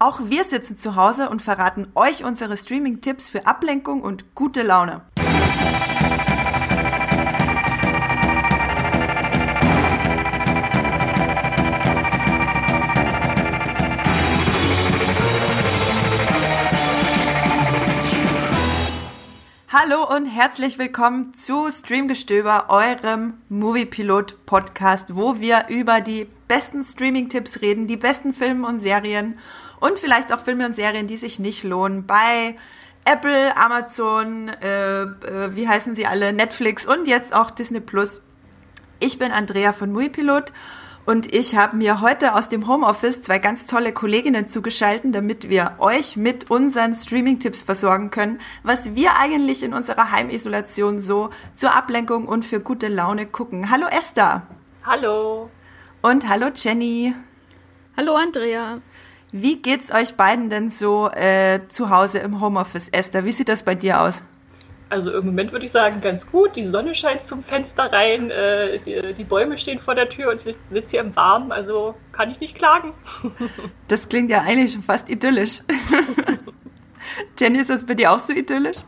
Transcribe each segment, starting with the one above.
Auch wir sitzen zu Hause und verraten euch unsere Streaming-Tipps für Ablenkung und gute Laune. Hallo und herzlich willkommen zu Streamgestöber, eurem Moviepilot-Podcast, wo wir über die besten Streaming-Tipps reden, die besten Filme und Serien und vielleicht auch Filme und Serien, die sich nicht lohnen bei Apple, Amazon, äh, äh, wie heißen sie alle, Netflix und jetzt auch Disney Plus. Ich bin Andrea von Moviepilot und ich habe mir heute aus dem Homeoffice zwei ganz tolle Kolleginnen zugeschalten, damit wir euch mit unseren Streaming-Tipps versorgen können, was wir eigentlich in unserer Heimisolation so zur Ablenkung und für gute Laune gucken. Hallo Esther. Hallo. Und hallo Jenny. Hallo Andrea. Wie geht's euch beiden denn so äh, zu Hause im Homeoffice, Esther? Wie sieht das bei dir aus? Also im Moment würde ich sagen, ganz gut. Die Sonne scheint zum Fenster rein, äh, die, die, Bäume stehen vor der Tür und ich sitze hier im Warmen, also kann ich nicht klagen. Das klingt ja eigentlich schon fast idyllisch. Jenny, ist das bei dir auch so idyllisch?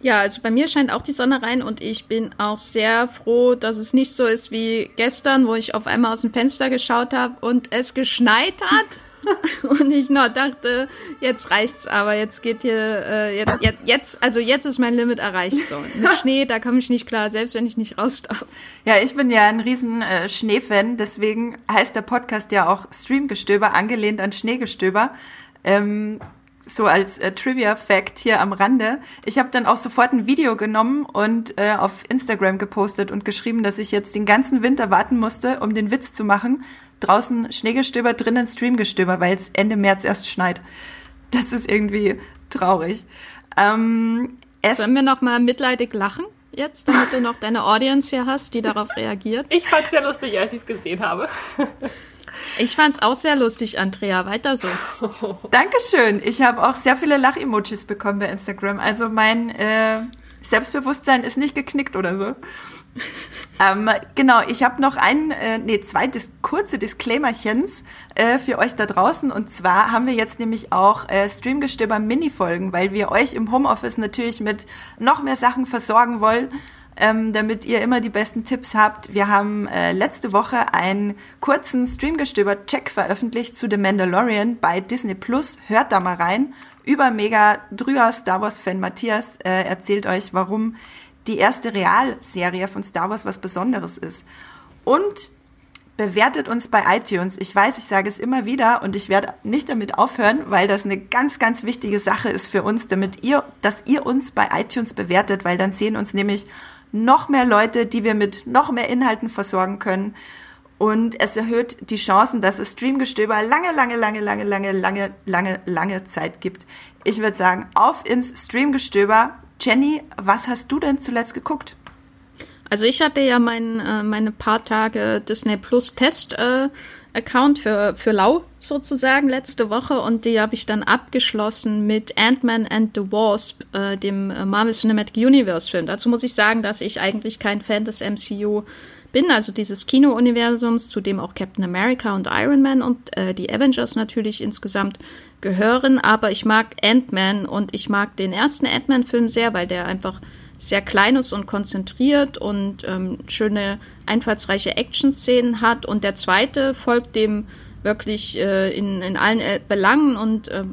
Ja, also bei mir scheint auch die Sonne rein und ich bin auch sehr froh, dass es nicht so ist wie gestern, wo ich auf einmal aus dem Fenster geschaut habe und es geschneit hat. und ich noch dachte, jetzt reicht's, aber jetzt geht hier, äh, jetzt, jetzt, jetzt, also jetzt ist mein Limit erreicht so. Mit Schnee, da komme ich nicht klar, selbst wenn ich nicht raus darf. Ja, ich bin ja ein riesen äh, Schneefan, deswegen heißt der Podcast ja auch Streamgestöber, angelehnt an Schneegestöber. Ähm, so als äh, Trivia-Fact hier am Rande. Ich habe dann auch sofort ein Video genommen und äh, auf Instagram gepostet und geschrieben, dass ich jetzt den ganzen Winter warten musste, um den Witz zu machen. Draußen Schneegestöber, drinnen Streamgestöber, weil es Ende März erst schneit. Das ist irgendwie traurig. Ähm, Sollen wir noch mal mitleidig lachen? Jetzt, damit du noch deine Audience hier hast, die darauf reagiert. Ich fand's ja lustig, als ich es gesehen habe. Ich fand's auch sehr lustig, Andrea. Weiter so. Dankeschön. Ich habe auch sehr viele Lach-Emojis bekommen bei Instagram. Also mein äh, Selbstbewusstsein ist nicht geknickt oder so. Ähm, genau, ich habe noch ein, äh, nee, zwei dis kurze Disclaimerchens äh, für euch da draußen. Und zwar haben wir jetzt nämlich auch äh, Streamgestöber Mini-Folgen, weil wir euch im Homeoffice natürlich mit noch mehr Sachen versorgen wollen ähm, damit ihr immer die besten Tipps habt. Wir haben äh, letzte Woche einen kurzen Streamgestöber-Check veröffentlicht zu The Mandalorian bei Disney Plus. Hört da mal rein. Über mega drüber Star Wars-Fan Matthias äh, erzählt euch, warum die erste Realserie von Star Wars was Besonderes ist. Und bewertet uns bei iTunes. Ich weiß, ich sage es immer wieder und ich werde nicht damit aufhören, weil das eine ganz, ganz wichtige Sache ist für uns, damit ihr, dass ihr uns bei iTunes bewertet, weil dann sehen uns nämlich noch mehr Leute, die wir mit noch mehr Inhalten versorgen können. Und es erhöht die Chancen, dass es Streamgestöber lange, lange, lange, lange, lange, lange, lange, lange Zeit gibt. Ich würde sagen, auf ins Streamgestöber. Jenny, was hast du denn zuletzt geguckt? Also ich hatte ja mein, äh, meine paar Tage Disney Plus Test äh, Account für, für Lau sozusagen letzte Woche und die habe ich dann abgeschlossen mit Ant-Man and the Wasp, äh, dem Marvel Cinematic Universe Film. Dazu muss ich sagen, dass ich eigentlich kein Fan des MCU bin, also dieses Kino-Universums, zu dem auch Captain America und Iron Man und äh, die Avengers natürlich insgesamt gehören, aber ich mag Ant-Man und ich mag den ersten Ant-Man-Film sehr, weil der einfach sehr klein ist und konzentriert und ähm, schöne, einfallsreiche Action-Szenen hat. Und der zweite folgt dem wirklich äh, in, in allen äh, Belangen und äh,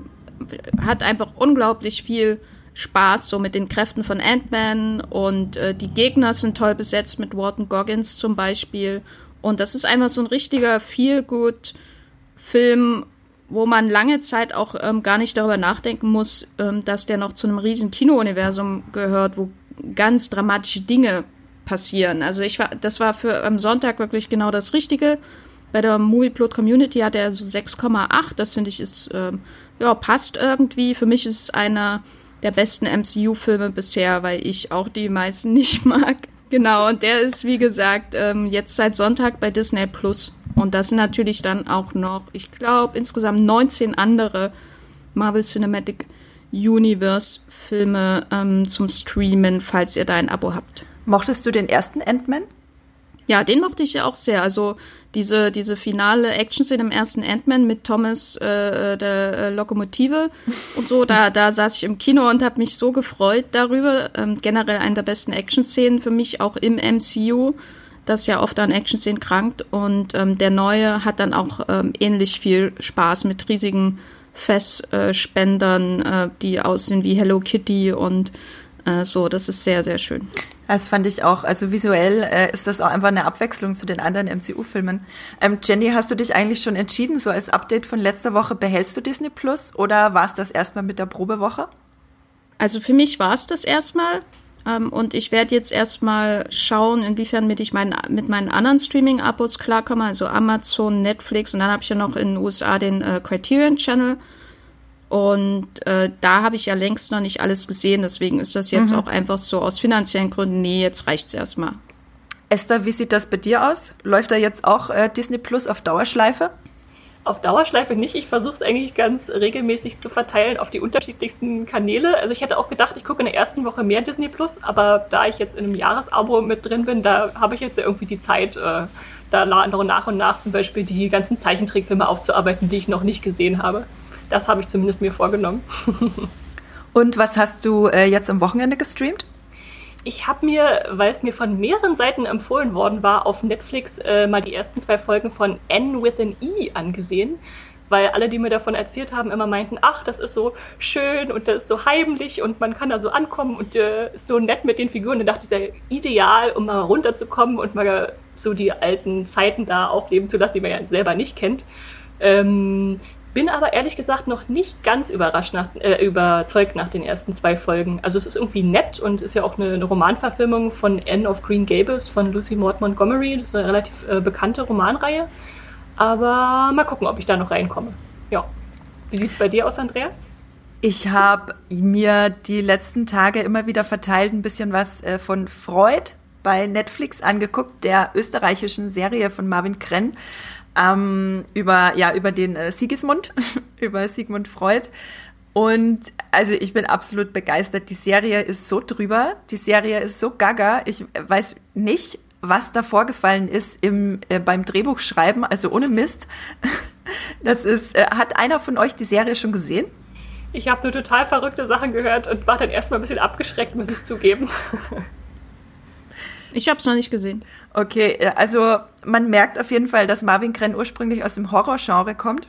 hat einfach unglaublich viel Spaß so mit den Kräften von Ant-Man und äh, die Gegner sind toll besetzt mit Walton Goggins zum Beispiel. Und das ist einfach so ein richtiger Feel-Good-Film, wo man lange Zeit auch ähm, gar nicht darüber nachdenken muss, ähm, dass der noch zu einem riesen Kino-Universum gehört, wo ganz dramatische Dinge passieren. Also ich war, das war für am Sonntag wirklich genau das Richtige. Bei der Movieplot Community hat er so 6,8. Das finde ich ist, ähm, ja, passt irgendwie. Für mich ist es einer der besten MCU-Filme bisher, weil ich auch die meisten nicht mag. Genau, und der ist, wie gesagt, ähm, jetzt seit Sonntag bei Disney Plus. Und das sind natürlich dann auch noch, ich glaube, insgesamt 19 andere Marvel Cinematic Universe-Filme ähm, zum Streamen, falls ihr da ein Abo habt. Mochtest du den ersten Ant-Man? Ja, den mochte ich ja auch sehr. Also diese, diese finale Action-Szene im ersten Ant-Man mit Thomas, äh, äh der äh, Lokomotive und so, da, da saß ich im Kino und habe mich so gefreut darüber. Ähm, generell eine der besten Action-Szenen für mich, auch im MCU, das ja oft an Action-Szenen krankt. Und ähm, der neue hat dann auch ähm, ähnlich viel Spaß mit riesigen Festspendern, äh, die aussehen wie Hello Kitty und äh, so. Das ist sehr, sehr schön. Das fand ich auch. Also visuell äh, ist das auch einfach eine Abwechslung zu den anderen MCU-Filmen. Ähm, Jenny, hast du dich eigentlich schon entschieden, so als Update von letzter Woche, behältst du Disney Plus oder war es das erstmal mit der Probewoche? Also für mich war es das erstmal. Ähm, und ich werde jetzt erstmal schauen, inwiefern mit ich mein, mit meinen anderen Streaming-Abos klarkomme, also Amazon, Netflix und dann habe ich ja noch in den USA den äh, Criterion Channel. Und äh, da habe ich ja längst noch nicht alles gesehen, deswegen ist das jetzt mhm. auch einfach so aus finanziellen Gründen, nee, jetzt reicht es erstmal. Esther, wie sieht das bei dir aus? Läuft da jetzt auch äh, Disney Plus auf Dauerschleife? Auf Dauerschleife nicht. Ich versuche es eigentlich ganz regelmäßig zu verteilen auf die unterschiedlichsten Kanäle. Also ich hätte auch gedacht, ich gucke in der ersten Woche mehr Disney Plus, aber da ich jetzt in einem Jahresabo mit drin bin, da habe ich jetzt ja irgendwie die Zeit, äh, da nach und nach zum Beispiel die ganzen Zeichentrickfilme aufzuarbeiten, die ich noch nicht gesehen habe. Das habe ich zumindest mir vorgenommen. Und was hast du äh, jetzt am Wochenende gestreamt? Ich habe mir, weil es mir von mehreren Seiten empfohlen worden war, auf Netflix äh, mal die ersten zwei Folgen von N with an E angesehen. Weil alle, die mir davon erzählt haben, immer meinten, ach, das ist so schön und das ist so heimlich und man kann da so ankommen und äh, ist so nett mit den Figuren. Da dachte das ist ja ideal, um mal runterzukommen und mal so die alten Zeiten da aufleben zu lassen, die man ja selber nicht kennt. Ähm, bin aber ehrlich gesagt noch nicht ganz überrascht nach, äh, überzeugt nach den ersten zwei Folgen. Also es ist irgendwie nett und ist ja auch eine, eine Romanverfilmung von Anne of Green Gables von Lucy Maud Montgomery. Das ist eine relativ äh, bekannte Romanreihe. Aber mal gucken, ob ich da noch reinkomme. Ja. Wie es bei dir aus, Andrea? Ich habe mir die letzten Tage immer wieder verteilt ein bisschen was äh, von Freud bei Netflix angeguckt, der österreichischen Serie von Marvin Krenn ähm, über, ja, über den äh, Sigismund, über Sigmund Freud. Und also ich bin absolut begeistert. Die Serie ist so drüber, die Serie ist so gaga. Ich weiß nicht, was da vorgefallen ist im, äh, beim Drehbuchschreiben, also ohne Mist. Das ist, äh, hat einer von euch die Serie schon gesehen? Ich habe nur total verrückte Sachen gehört und war dann erstmal ein bisschen abgeschreckt, muss ich zugeben. Ich habe es noch nicht gesehen. Okay, äh, also man merkt auf jeden Fall, dass Marvin Krenn ursprünglich aus dem Horrorgenre kommt.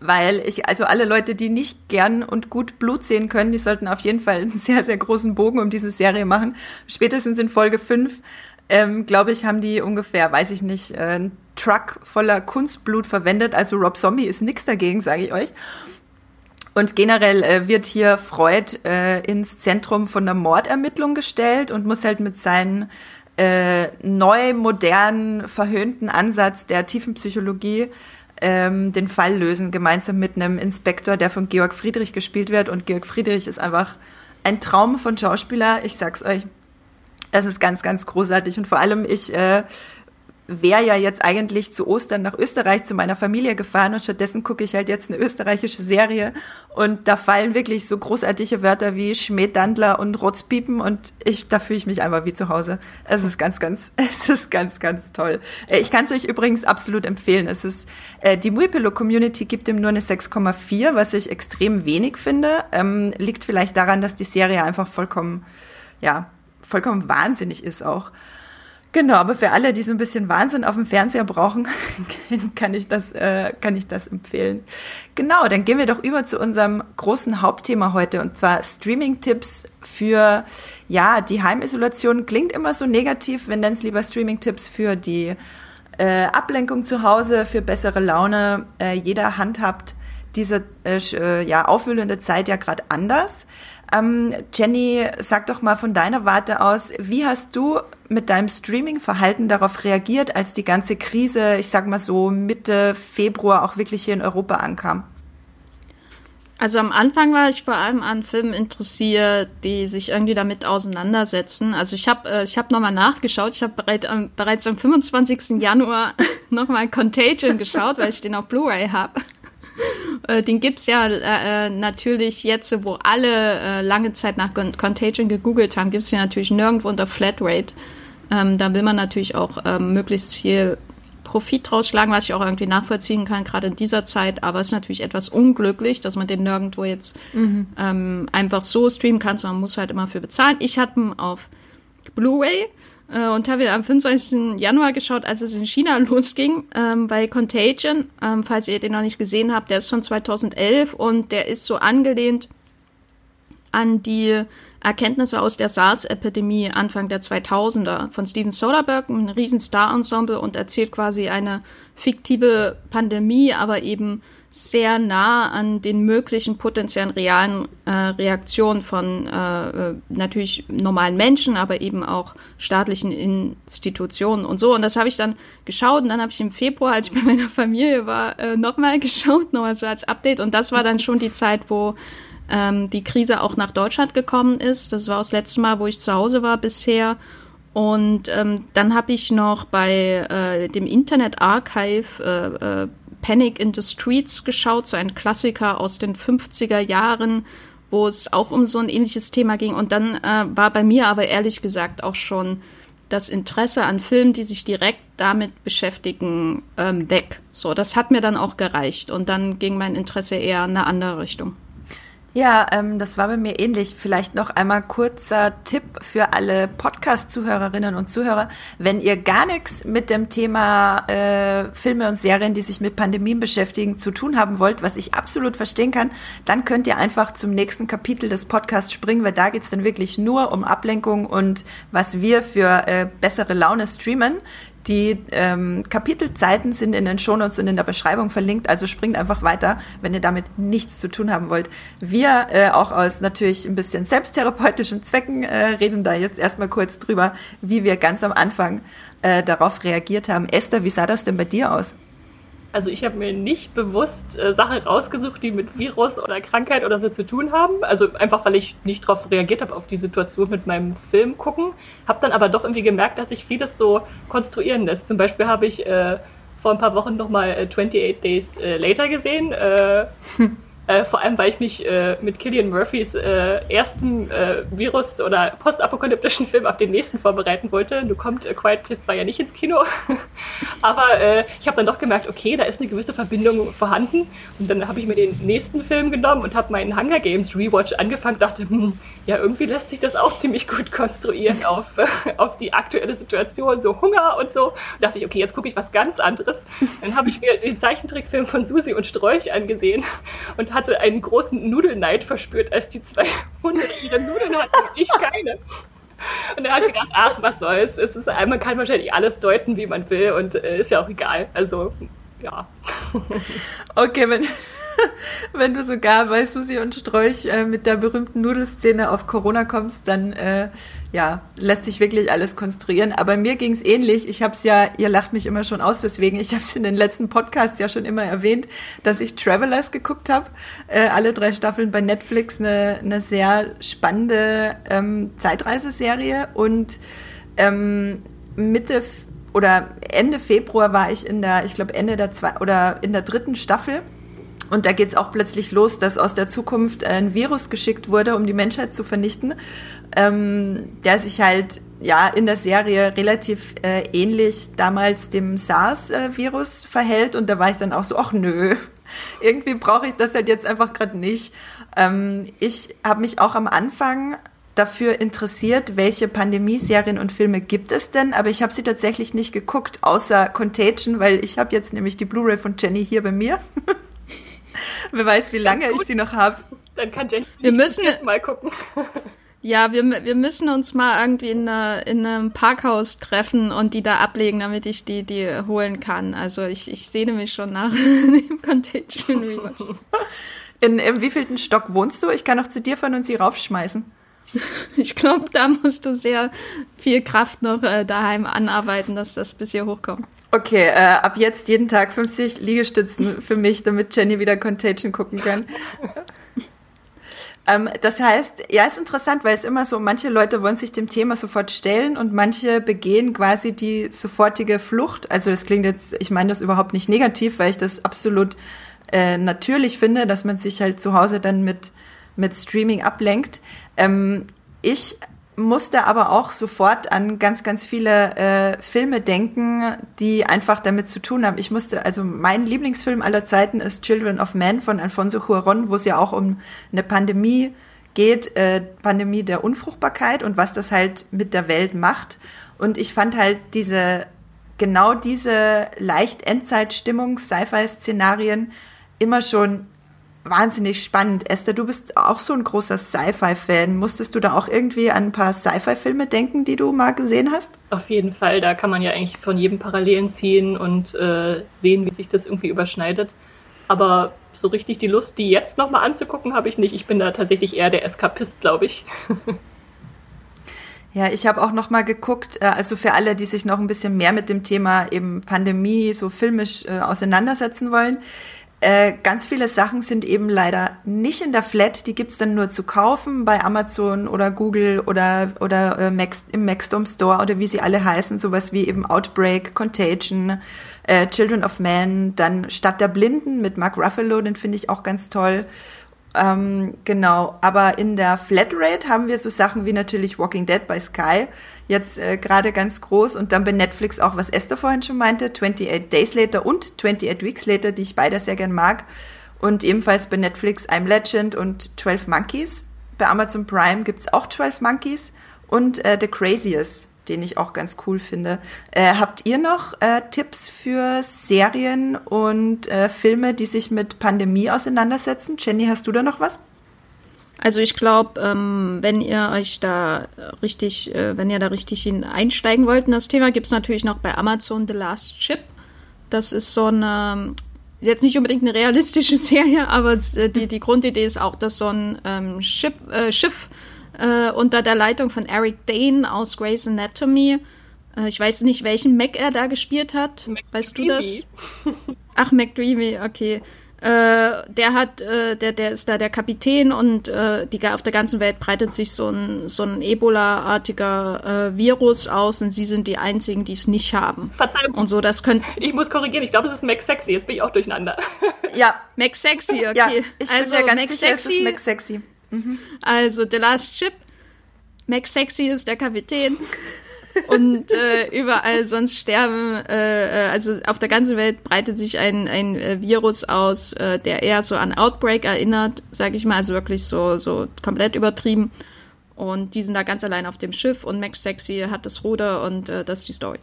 Weil ich, also alle Leute, die nicht gern und gut Blut sehen können, die sollten auf jeden Fall einen sehr, sehr großen Bogen um diese Serie machen. Spätestens in Folge 5, ähm, glaube ich, haben die ungefähr, weiß ich nicht, äh, einen Truck voller Kunstblut verwendet. Also Rob Zombie ist nichts dagegen, sage ich euch. Und generell äh, wird hier Freud äh, ins Zentrum von der Mordermittlung gestellt und muss halt mit seinen äh, neu, modernen, verhöhnten Ansatz der Tiefenpsychologie ähm, den Fall lösen, gemeinsam mit einem Inspektor, der von Georg Friedrich gespielt wird. Und Georg Friedrich ist einfach ein Traum von Schauspieler. Ich sag's euch, es ist ganz, ganz großartig. Und vor allem, ich äh, wäre ja jetzt eigentlich zu Ostern nach Österreich zu meiner Familie gefahren und stattdessen gucke ich halt jetzt eine österreichische Serie und da fallen wirklich so großartige Wörter wie Schmähdandler und Rotzpiepen und ich, da fühle ich mich einfach wie zu Hause. Es ist ganz, ganz, es ist ganz, ganz toll. Äh, ich kann es euch übrigens absolut empfehlen. Es ist, äh, die Muipillow Community gibt ihm nur eine 6,4, was ich extrem wenig finde. Ähm, liegt vielleicht daran, dass die Serie einfach vollkommen, ja, vollkommen wahnsinnig ist auch. Genau, aber für alle, die so ein bisschen Wahnsinn auf dem Fernseher brauchen, kann ich das, äh, kann ich das empfehlen. Genau, dann gehen wir doch über zu unserem großen Hauptthema heute und zwar Streaming-Tipps für, ja, die Heimisolation. Klingt immer so negativ, wir nennen es lieber Streaming-Tipps für die äh, Ablenkung zu Hause, für bessere Laune. Äh, jeder handhabt diese äh, äh ja, aufwühlende Zeit ja gerade anders. Ähm, Jenny, sag doch mal von deiner Warte aus, wie hast du mit deinem Streaming-Verhalten darauf reagiert, als die ganze Krise, ich sag mal so Mitte Februar auch wirklich hier in Europa ankam? Also am Anfang war ich vor allem an Filmen interessiert, die sich irgendwie damit auseinandersetzen. Also ich habe äh, ich hab nochmal nachgeschaut. Ich habe bereit, ähm, bereits am 25. Januar nochmal Contagion geschaut, weil ich den auf Blu-ray habe. Äh, den gibt's ja äh, äh, natürlich jetzt, wo alle äh, lange Zeit nach Contagion gegoogelt haben, gibt's den natürlich nirgendwo unter Flatrate. Ähm, da will man natürlich auch ähm, möglichst viel Profit draus schlagen, was ich auch irgendwie nachvollziehen kann, gerade in dieser Zeit. Aber es ist natürlich etwas unglücklich, dass man den nirgendwo jetzt mhm. ähm, einfach so streamen kann, sondern man muss halt immer für bezahlen. Ich hatte ihn auf Blu-ray und habe am 25. Januar geschaut, als es in China losging, ähm, bei Contagion. Ähm, falls ihr den noch nicht gesehen habt, der ist von 2011 und der ist so angelehnt an die Erkenntnisse aus der SARS-Epidemie Anfang der 2000er von Steven Soderbergh, ein riesen Star-Ensemble und erzählt quasi eine fiktive Pandemie, aber eben sehr nah an den möglichen potenziellen realen äh, Reaktionen von äh, natürlich normalen Menschen, aber eben auch staatlichen Institutionen und so. Und das habe ich dann geschaut und dann habe ich im Februar, als ich bei meiner Familie war, äh, nochmal geschaut, nochmal so als Update. Und das war dann schon die Zeit, wo ähm, die Krise auch nach Deutschland gekommen ist. Das war das letzte Mal, wo ich zu Hause war bisher. Und ähm, dann habe ich noch bei äh, dem Internet Archive äh, äh, Panic in the Streets geschaut, so ein Klassiker aus den 50er Jahren, wo es auch um so ein ähnliches Thema ging. Und dann äh, war bei mir aber ehrlich gesagt auch schon das Interesse an Filmen, die sich direkt damit beschäftigen, ähm, weg. So, das hat mir dann auch gereicht. Und dann ging mein Interesse eher in eine andere Richtung. Ja, ähm, das war bei mir ähnlich. Vielleicht noch einmal kurzer Tipp für alle Podcast-Zuhörerinnen und Zuhörer. Wenn ihr gar nichts mit dem Thema äh, Filme und Serien, die sich mit Pandemien beschäftigen, zu tun haben wollt, was ich absolut verstehen kann, dann könnt ihr einfach zum nächsten Kapitel des Podcasts springen, weil da geht's dann wirklich nur um Ablenkung und was wir für äh, bessere Laune streamen. Die ähm, Kapitelzeiten sind in den Shownotes und in der Beschreibung verlinkt, also springt einfach weiter, wenn ihr damit nichts zu tun haben wollt. Wir, äh, auch aus natürlich ein bisschen selbsttherapeutischen Zwecken, äh, reden da jetzt erstmal kurz drüber, wie wir ganz am Anfang äh, darauf reagiert haben. Esther, wie sah das denn bei dir aus? Also ich habe mir nicht bewusst äh, Sachen rausgesucht, die mit Virus oder Krankheit oder so zu tun haben. Also einfach, weil ich nicht darauf reagiert habe, auf die Situation mit meinem Film gucken. Habe dann aber doch irgendwie gemerkt, dass sich vieles so konstruieren lässt. Zum Beispiel habe ich äh, vor ein paar Wochen nochmal äh, 28 Days äh, Later gesehen. Äh, Äh, vor allem, weil ich mich äh, mit Killian Murphys äh, ersten äh, Virus- oder postapokalyptischen Film auf den nächsten vorbereiten wollte. Nun kommt äh, Quiet Place 2 ja nicht ins Kino. Aber ich habe dann doch gemerkt, okay, da ist eine gewisse Verbindung vorhanden. Und dann habe ich mir den nächsten Film genommen und habe meinen Hunger Games Rewatch angefangen dachte, hm, ja, irgendwie lässt sich das auch ziemlich gut konstruieren auf, auf die aktuelle Situation, so Hunger und so. Und dachte ich, okay, jetzt gucke ich was ganz anderes. Dann habe ich mir den Zeichentrickfilm von Susi und Strolch angesehen und hatte einen großen Nudelneid verspürt, als die zwei Hunde ihre Nudeln hatten und ich keine. Und dann habe ich gedacht, ach, was soll's. Es ist, man kann wahrscheinlich alles deuten, wie man will und äh, ist ja auch egal. Also, ja. Okay, wenn, wenn du sogar bei Susi und Strolch äh, mit der berühmten Nudelszene auf Corona kommst, dann äh, ja, lässt sich wirklich alles konstruieren. Aber mir ging es ähnlich. Ich habe es ja, ihr lacht mich immer schon aus, deswegen, ich habe es in den letzten Podcasts ja schon immer erwähnt, dass ich Travelers geguckt habe. Äh, alle drei Staffeln bei Netflix, eine, eine sehr spannende ähm, Zeitreiseserie. Und ähm, Mitte oder Ende Februar war ich in der, ich glaube Ende der zwei oder in der dritten Staffel und da geht es auch plötzlich los, dass aus der Zukunft ein Virus geschickt wurde, um die Menschheit zu vernichten, ähm, der sich halt ja in der Serie relativ äh, ähnlich damals dem SARS-Virus verhält. Und da war ich dann auch so, ach nö, irgendwie brauche ich das halt jetzt einfach gerade nicht. Ähm, ich habe mich auch am Anfang dafür interessiert, welche Pandemie-Serien und Filme gibt es denn, aber ich habe sie tatsächlich nicht geguckt, außer Contagion, weil ich habe jetzt nämlich die Blu-ray von Jenny hier bei mir. Wer weiß, wie lange ich sie noch habe. Dann kann Jenny wir müssen mal gucken. Ja, wir, wir müssen uns mal irgendwie in, eine, in einem Parkhaus treffen und die da ablegen, damit ich die, die holen kann. Also ich, ich sehne mich schon nach dem Contagion Rewatch. In, in wievielten Stock wohnst du? Ich kann auch zu dir fahren und sie raufschmeißen. Ich glaube, da musst du sehr viel Kraft noch äh, daheim anarbeiten, dass das bis hier hochkommt. Okay, äh, ab jetzt jeden Tag 50 Liegestützen für mich, damit Jenny wieder Contagion gucken kann. ähm, das heißt, ja, ist interessant, weil es immer so, manche Leute wollen sich dem Thema sofort stellen und manche begehen quasi die sofortige Flucht. Also das klingt jetzt, ich meine das überhaupt nicht negativ, weil ich das absolut äh, natürlich finde, dass man sich halt zu Hause dann mit, mit Streaming ablenkt. Ähm, ich musste aber auch sofort an ganz, ganz viele äh, Filme denken, die einfach damit zu tun haben. Ich musste, also mein Lieblingsfilm aller Zeiten ist Children of Men von Alfonso Cuarón, wo es ja auch um eine Pandemie geht, äh, Pandemie der Unfruchtbarkeit und was das halt mit der Welt macht. Und ich fand halt diese, genau diese leicht Endzeitstimmung, Sci-Fi-Szenarien immer schon wahnsinnig spannend. Esther, du bist auch so ein großer Sci-Fi-Fan. Musstest du da auch irgendwie an ein paar Sci-Fi-Filme denken, die du mal gesehen hast? Auf jeden Fall. Da kann man ja eigentlich von jedem Parallelen ziehen und äh, sehen, wie sich das irgendwie überschneidet. Aber so richtig die Lust, die jetzt nochmal anzugucken, habe ich nicht. Ich bin da tatsächlich eher der Eskapist, glaube ich. Ja, ich habe auch noch mal geguckt, äh, also für alle, die sich noch ein bisschen mehr mit dem Thema eben Pandemie so filmisch äh, auseinandersetzen wollen. Äh, ganz viele Sachen sind eben leider nicht in der Flat, die gibt's dann nur zu kaufen bei Amazon oder Google oder, oder äh, Max, im Maxdome Store oder wie sie alle heißen, sowas wie eben Outbreak, Contagion, äh, Children of Man, dann Stadt der Blinden mit Mark Ruffalo, den finde ich auch ganz toll. Ähm, genau, aber in der Flatrate haben wir so Sachen wie natürlich Walking Dead bei Sky, jetzt äh, gerade ganz groß und dann bei Netflix auch, was Esther vorhin schon meinte, 28 Days Later und 28 Weeks Later, die ich beide sehr gern mag. Und ebenfalls bei Netflix I'm Legend und 12 Monkeys. Bei Amazon Prime gibt's auch 12 Monkeys und äh, The Craziest den ich auch ganz cool finde. Äh, habt ihr noch äh, Tipps für Serien und äh, Filme, die sich mit Pandemie auseinandersetzen? Jenny, hast du da noch was? Also ich glaube, ähm, wenn ihr euch da richtig, äh, wenn ihr da richtig einsteigen wollt in das Thema, gibt es natürlich noch bei Amazon The Last Ship. Das ist so eine, jetzt nicht unbedingt eine realistische Serie, aber äh, die, die Grundidee ist auch, dass so ein ähm, Schiff, äh, Schiff äh, unter der Leitung von Eric Dane aus Grey's Anatomy. Äh, ich weiß nicht, welchen Mac er da gespielt hat. McDreamy. Weißt du das? Ach, McDreamy, okay. Äh, der hat, äh, der, der ist da der Kapitän und äh, die, auf der ganzen Welt breitet sich so ein, so ein Ebola-artiger äh, Virus aus und sie sind die einzigen, die es nicht haben. Verzeihung. Und so, das könnte. Ich muss korrigieren, ich glaube, es ist Mac Sexy, jetzt bin ich auch durcheinander. Ja. Mac Sexy, okay. Ja, ich also, bin mir ganz Mac sicher, Sexy, es ist Mac Sexy. Mhm. Also The Last Ship, Max Sexy ist der Kapitän. und äh, überall sonst sterben, äh, äh, also auf der ganzen Welt breitet sich ein, ein äh, Virus aus, äh, der eher so an Outbreak erinnert, sage ich mal, also wirklich so, so komplett übertrieben. Und die sind da ganz allein auf dem Schiff und Max Sexy hat das Ruder und äh, das ist die Story.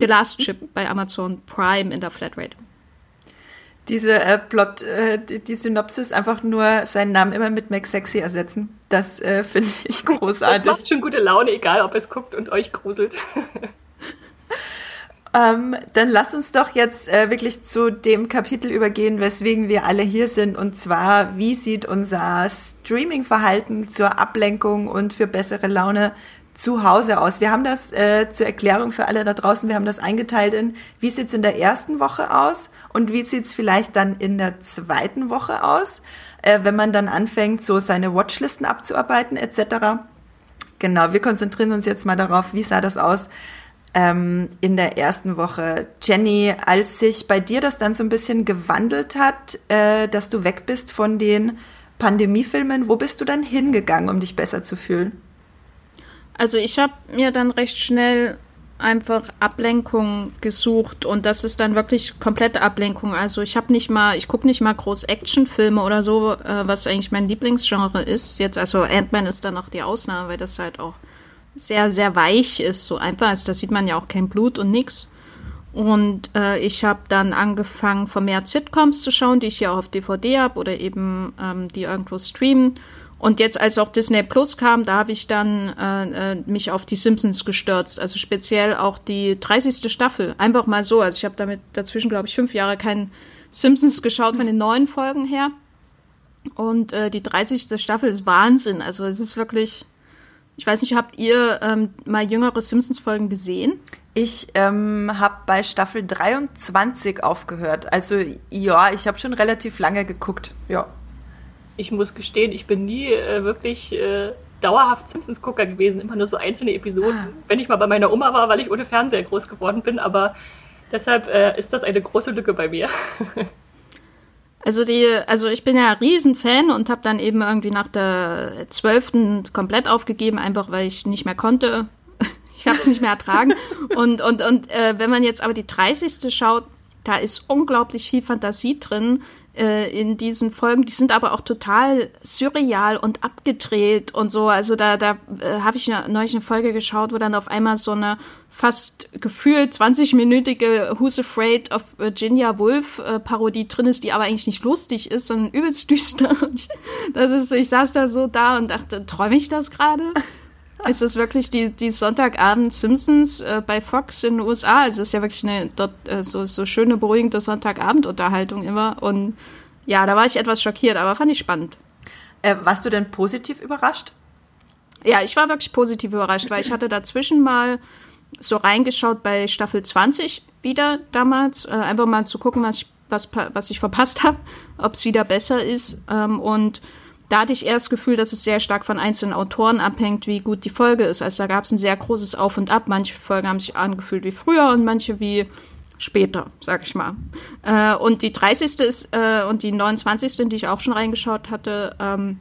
The Last Ship bei Amazon Prime in der Flatrate diese äh, Plot, äh, die, die, Synopsis einfach nur seinen Namen immer mit Mac Sexy ersetzen. Das äh, finde ich großartig. Das macht schon gute Laune, egal ob es guckt und euch gruselt. ähm, dann lasst uns doch jetzt äh, wirklich zu dem Kapitel übergehen, weswegen wir alle hier sind. Und zwar, wie sieht unser Streaming-Verhalten zur Ablenkung und für bessere Laune zu Hause aus. Wir haben das äh, zur Erklärung für alle da draußen, wir haben das eingeteilt in, wie sieht's in der ersten Woche aus und wie sieht's vielleicht dann in der zweiten Woche aus, äh, wenn man dann anfängt, so seine Watchlisten abzuarbeiten etc. Genau, wir konzentrieren uns jetzt mal darauf, wie sah das aus ähm, in der ersten Woche. Jenny, als sich bei dir das dann so ein bisschen gewandelt hat, äh, dass du weg bist von den Pandemiefilmen, wo bist du dann hingegangen, um dich besser zu fühlen? Also ich habe mir dann recht schnell einfach Ablenkung gesucht und das ist dann wirklich komplette Ablenkung. Also ich habe nicht mal, ich gucke nicht mal groß Actionfilme oder so, äh, was eigentlich mein Lieblingsgenre ist. Jetzt also Ant-Man ist dann auch die Ausnahme, weil das halt auch sehr sehr weich ist, so einfach. Also da sieht man ja auch kein Blut und nix. Und äh, ich habe dann angefangen, vermehrt Sitcoms zu schauen, die ich ja auch auf DVD habe oder eben ähm, die irgendwo streamen. Und jetzt, als auch Disney Plus kam, da habe ich dann äh, äh, mich auf die Simpsons gestürzt. Also speziell auch die 30. Staffel. Einfach mal so. Also ich habe damit dazwischen, glaube ich, fünf Jahre keinen Simpsons geschaut von den neuen Folgen her. Und äh, die 30. Staffel ist Wahnsinn. Also es ist wirklich. Ich weiß nicht, habt ihr ähm, mal jüngere Simpsons-Folgen gesehen? Ich ähm, habe bei Staffel 23 aufgehört. Also ja, ich habe schon relativ lange geguckt. Ja ich muss gestehen, ich bin nie äh, wirklich äh, dauerhaft Simpsons-Gucker gewesen, immer nur so einzelne Episoden. Ah. Wenn ich mal bei meiner Oma war, weil ich ohne Fernseher groß geworden bin, aber deshalb äh, ist das eine große Lücke bei mir. Also die, also ich bin ja ein Riesenfan und habe dann eben irgendwie nach der zwölften komplett aufgegeben, einfach weil ich nicht mehr konnte. Ich habe es nicht mehr ertragen. und und, und äh, wenn man jetzt aber die 30. schaut, da ist unglaublich viel Fantasie drin in diesen Folgen. Die sind aber auch total surreal und abgedreht und so. Also da, da äh, habe ich neulich eine Folge geschaut, wo dann auf einmal so eine fast gefühlt 20-minütige Who's Afraid of Virginia Woolf äh, Parodie drin ist, die aber eigentlich nicht lustig ist, sondern übelst düster. das ist so, ich saß da so da und dachte, träume ich das gerade? Ist das wirklich die, die Sonntagabend Simpsons äh, bei Fox in den USA? Also es ist ja wirklich eine dort äh, so, so schöne, beruhigende Sonntagabendunterhaltung immer. Und ja, da war ich etwas schockiert, aber fand ich spannend. Äh, warst du denn positiv überrascht? Ja, ich war wirklich positiv überrascht, weil ich hatte dazwischen mal so reingeschaut bei Staffel 20 wieder damals, äh, einfach mal zu gucken, was ich, was, was ich verpasst habe, ob es wieder besser ist. Ähm, und da hatte ich eher das Gefühl, dass es sehr stark von einzelnen Autoren abhängt, wie gut die Folge ist. Also da gab es ein sehr großes Auf und Ab. Manche Folgen haben sich angefühlt wie früher und manche wie später, sag ich mal. Äh, und die 30. ist äh, und die 29. die ich auch schon reingeschaut hatte, ähm,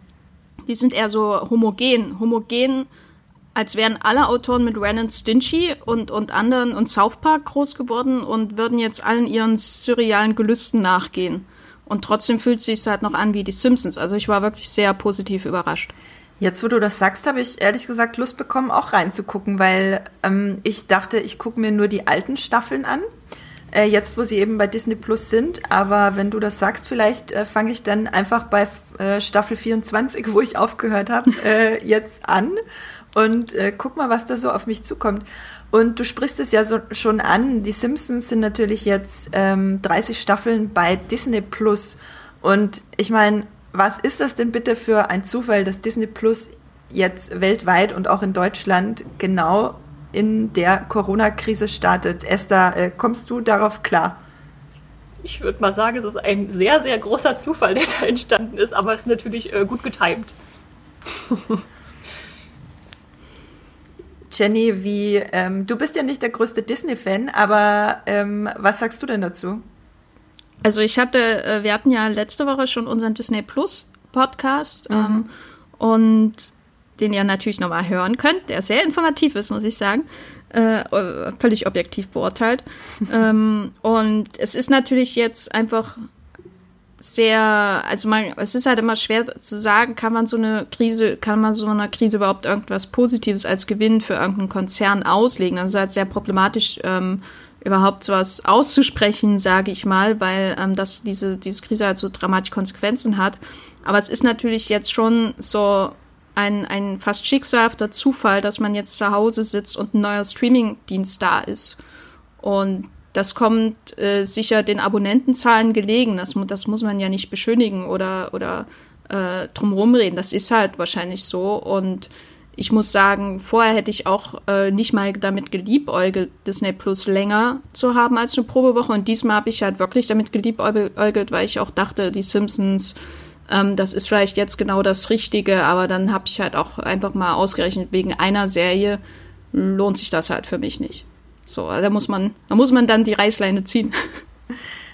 die sind eher so homogen. Homogen als wären alle Autoren mit Ren und Stingy und, und anderen und South Park groß geworden und würden jetzt allen ihren surrealen Gelüsten nachgehen. Und trotzdem fühlt es sich halt noch an wie die Simpsons. Also ich war wirklich sehr positiv überrascht. Jetzt, wo du das sagst, habe ich ehrlich gesagt Lust bekommen, auch reinzugucken, weil ähm, ich dachte, ich gucke mir nur die alten Staffeln an. Äh, jetzt, wo sie eben bei Disney Plus sind. Aber wenn du das sagst, vielleicht äh, fange ich dann einfach bei äh, Staffel 24, wo ich aufgehört habe, äh, jetzt an und äh, guck mal, was da so auf mich zukommt. Und du sprichst es ja so, schon an, die Simpsons sind natürlich jetzt ähm, 30 Staffeln bei Disney Plus. Und ich meine, was ist das denn bitte für ein Zufall, dass Disney Plus jetzt weltweit und auch in Deutschland genau in der Corona-Krise startet? Esther, äh, kommst du darauf klar? Ich würde mal sagen, es ist ein sehr, sehr großer Zufall, der da entstanden ist, aber es ist natürlich äh, gut getimt. Jenny, wie, ähm, du bist ja nicht der größte Disney-Fan, aber ähm, was sagst du denn dazu? Also ich hatte, äh, wir hatten ja letzte Woche schon unseren Disney Plus Podcast mhm. ähm, und den ihr natürlich nochmal hören könnt, der sehr informativ ist, muss ich sagen. Äh, völlig objektiv beurteilt. ähm, und es ist natürlich jetzt einfach sehr, also man, es ist halt immer schwer zu sagen, kann man so eine Krise, kann man so einer Krise überhaupt irgendwas Positives als Gewinn für irgendeinen Konzern auslegen? Ist halt sehr problematisch, ähm, überhaupt sowas auszusprechen, sage ich mal, weil ähm, das, diese, diese Krise halt so dramatische Konsequenzen hat. Aber es ist natürlich jetzt schon so ein, ein fast schicksalhafter Zufall, dass man jetzt zu Hause sitzt und ein neuer Streamingdienst da ist. Und das kommt äh, sicher den Abonnentenzahlen gelegen. Das, das muss man ja nicht beschönigen oder, oder äh, drumherum reden. Das ist halt wahrscheinlich so. Und ich muss sagen, vorher hätte ich auch äh, nicht mal damit geliebäugelt, Disney Plus länger zu haben als eine Probewoche. Und diesmal habe ich halt wirklich damit geliebäugelt, weil ich auch dachte, die Simpsons, ähm, das ist vielleicht jetzt genau das Richtige. Aber dann habe ich halt auch einfach mal ausgerechnet, wegen einer Serie lohnt sich das halt für mich nicht. So, da muss man, da muss man dann die Reißleine ziehen.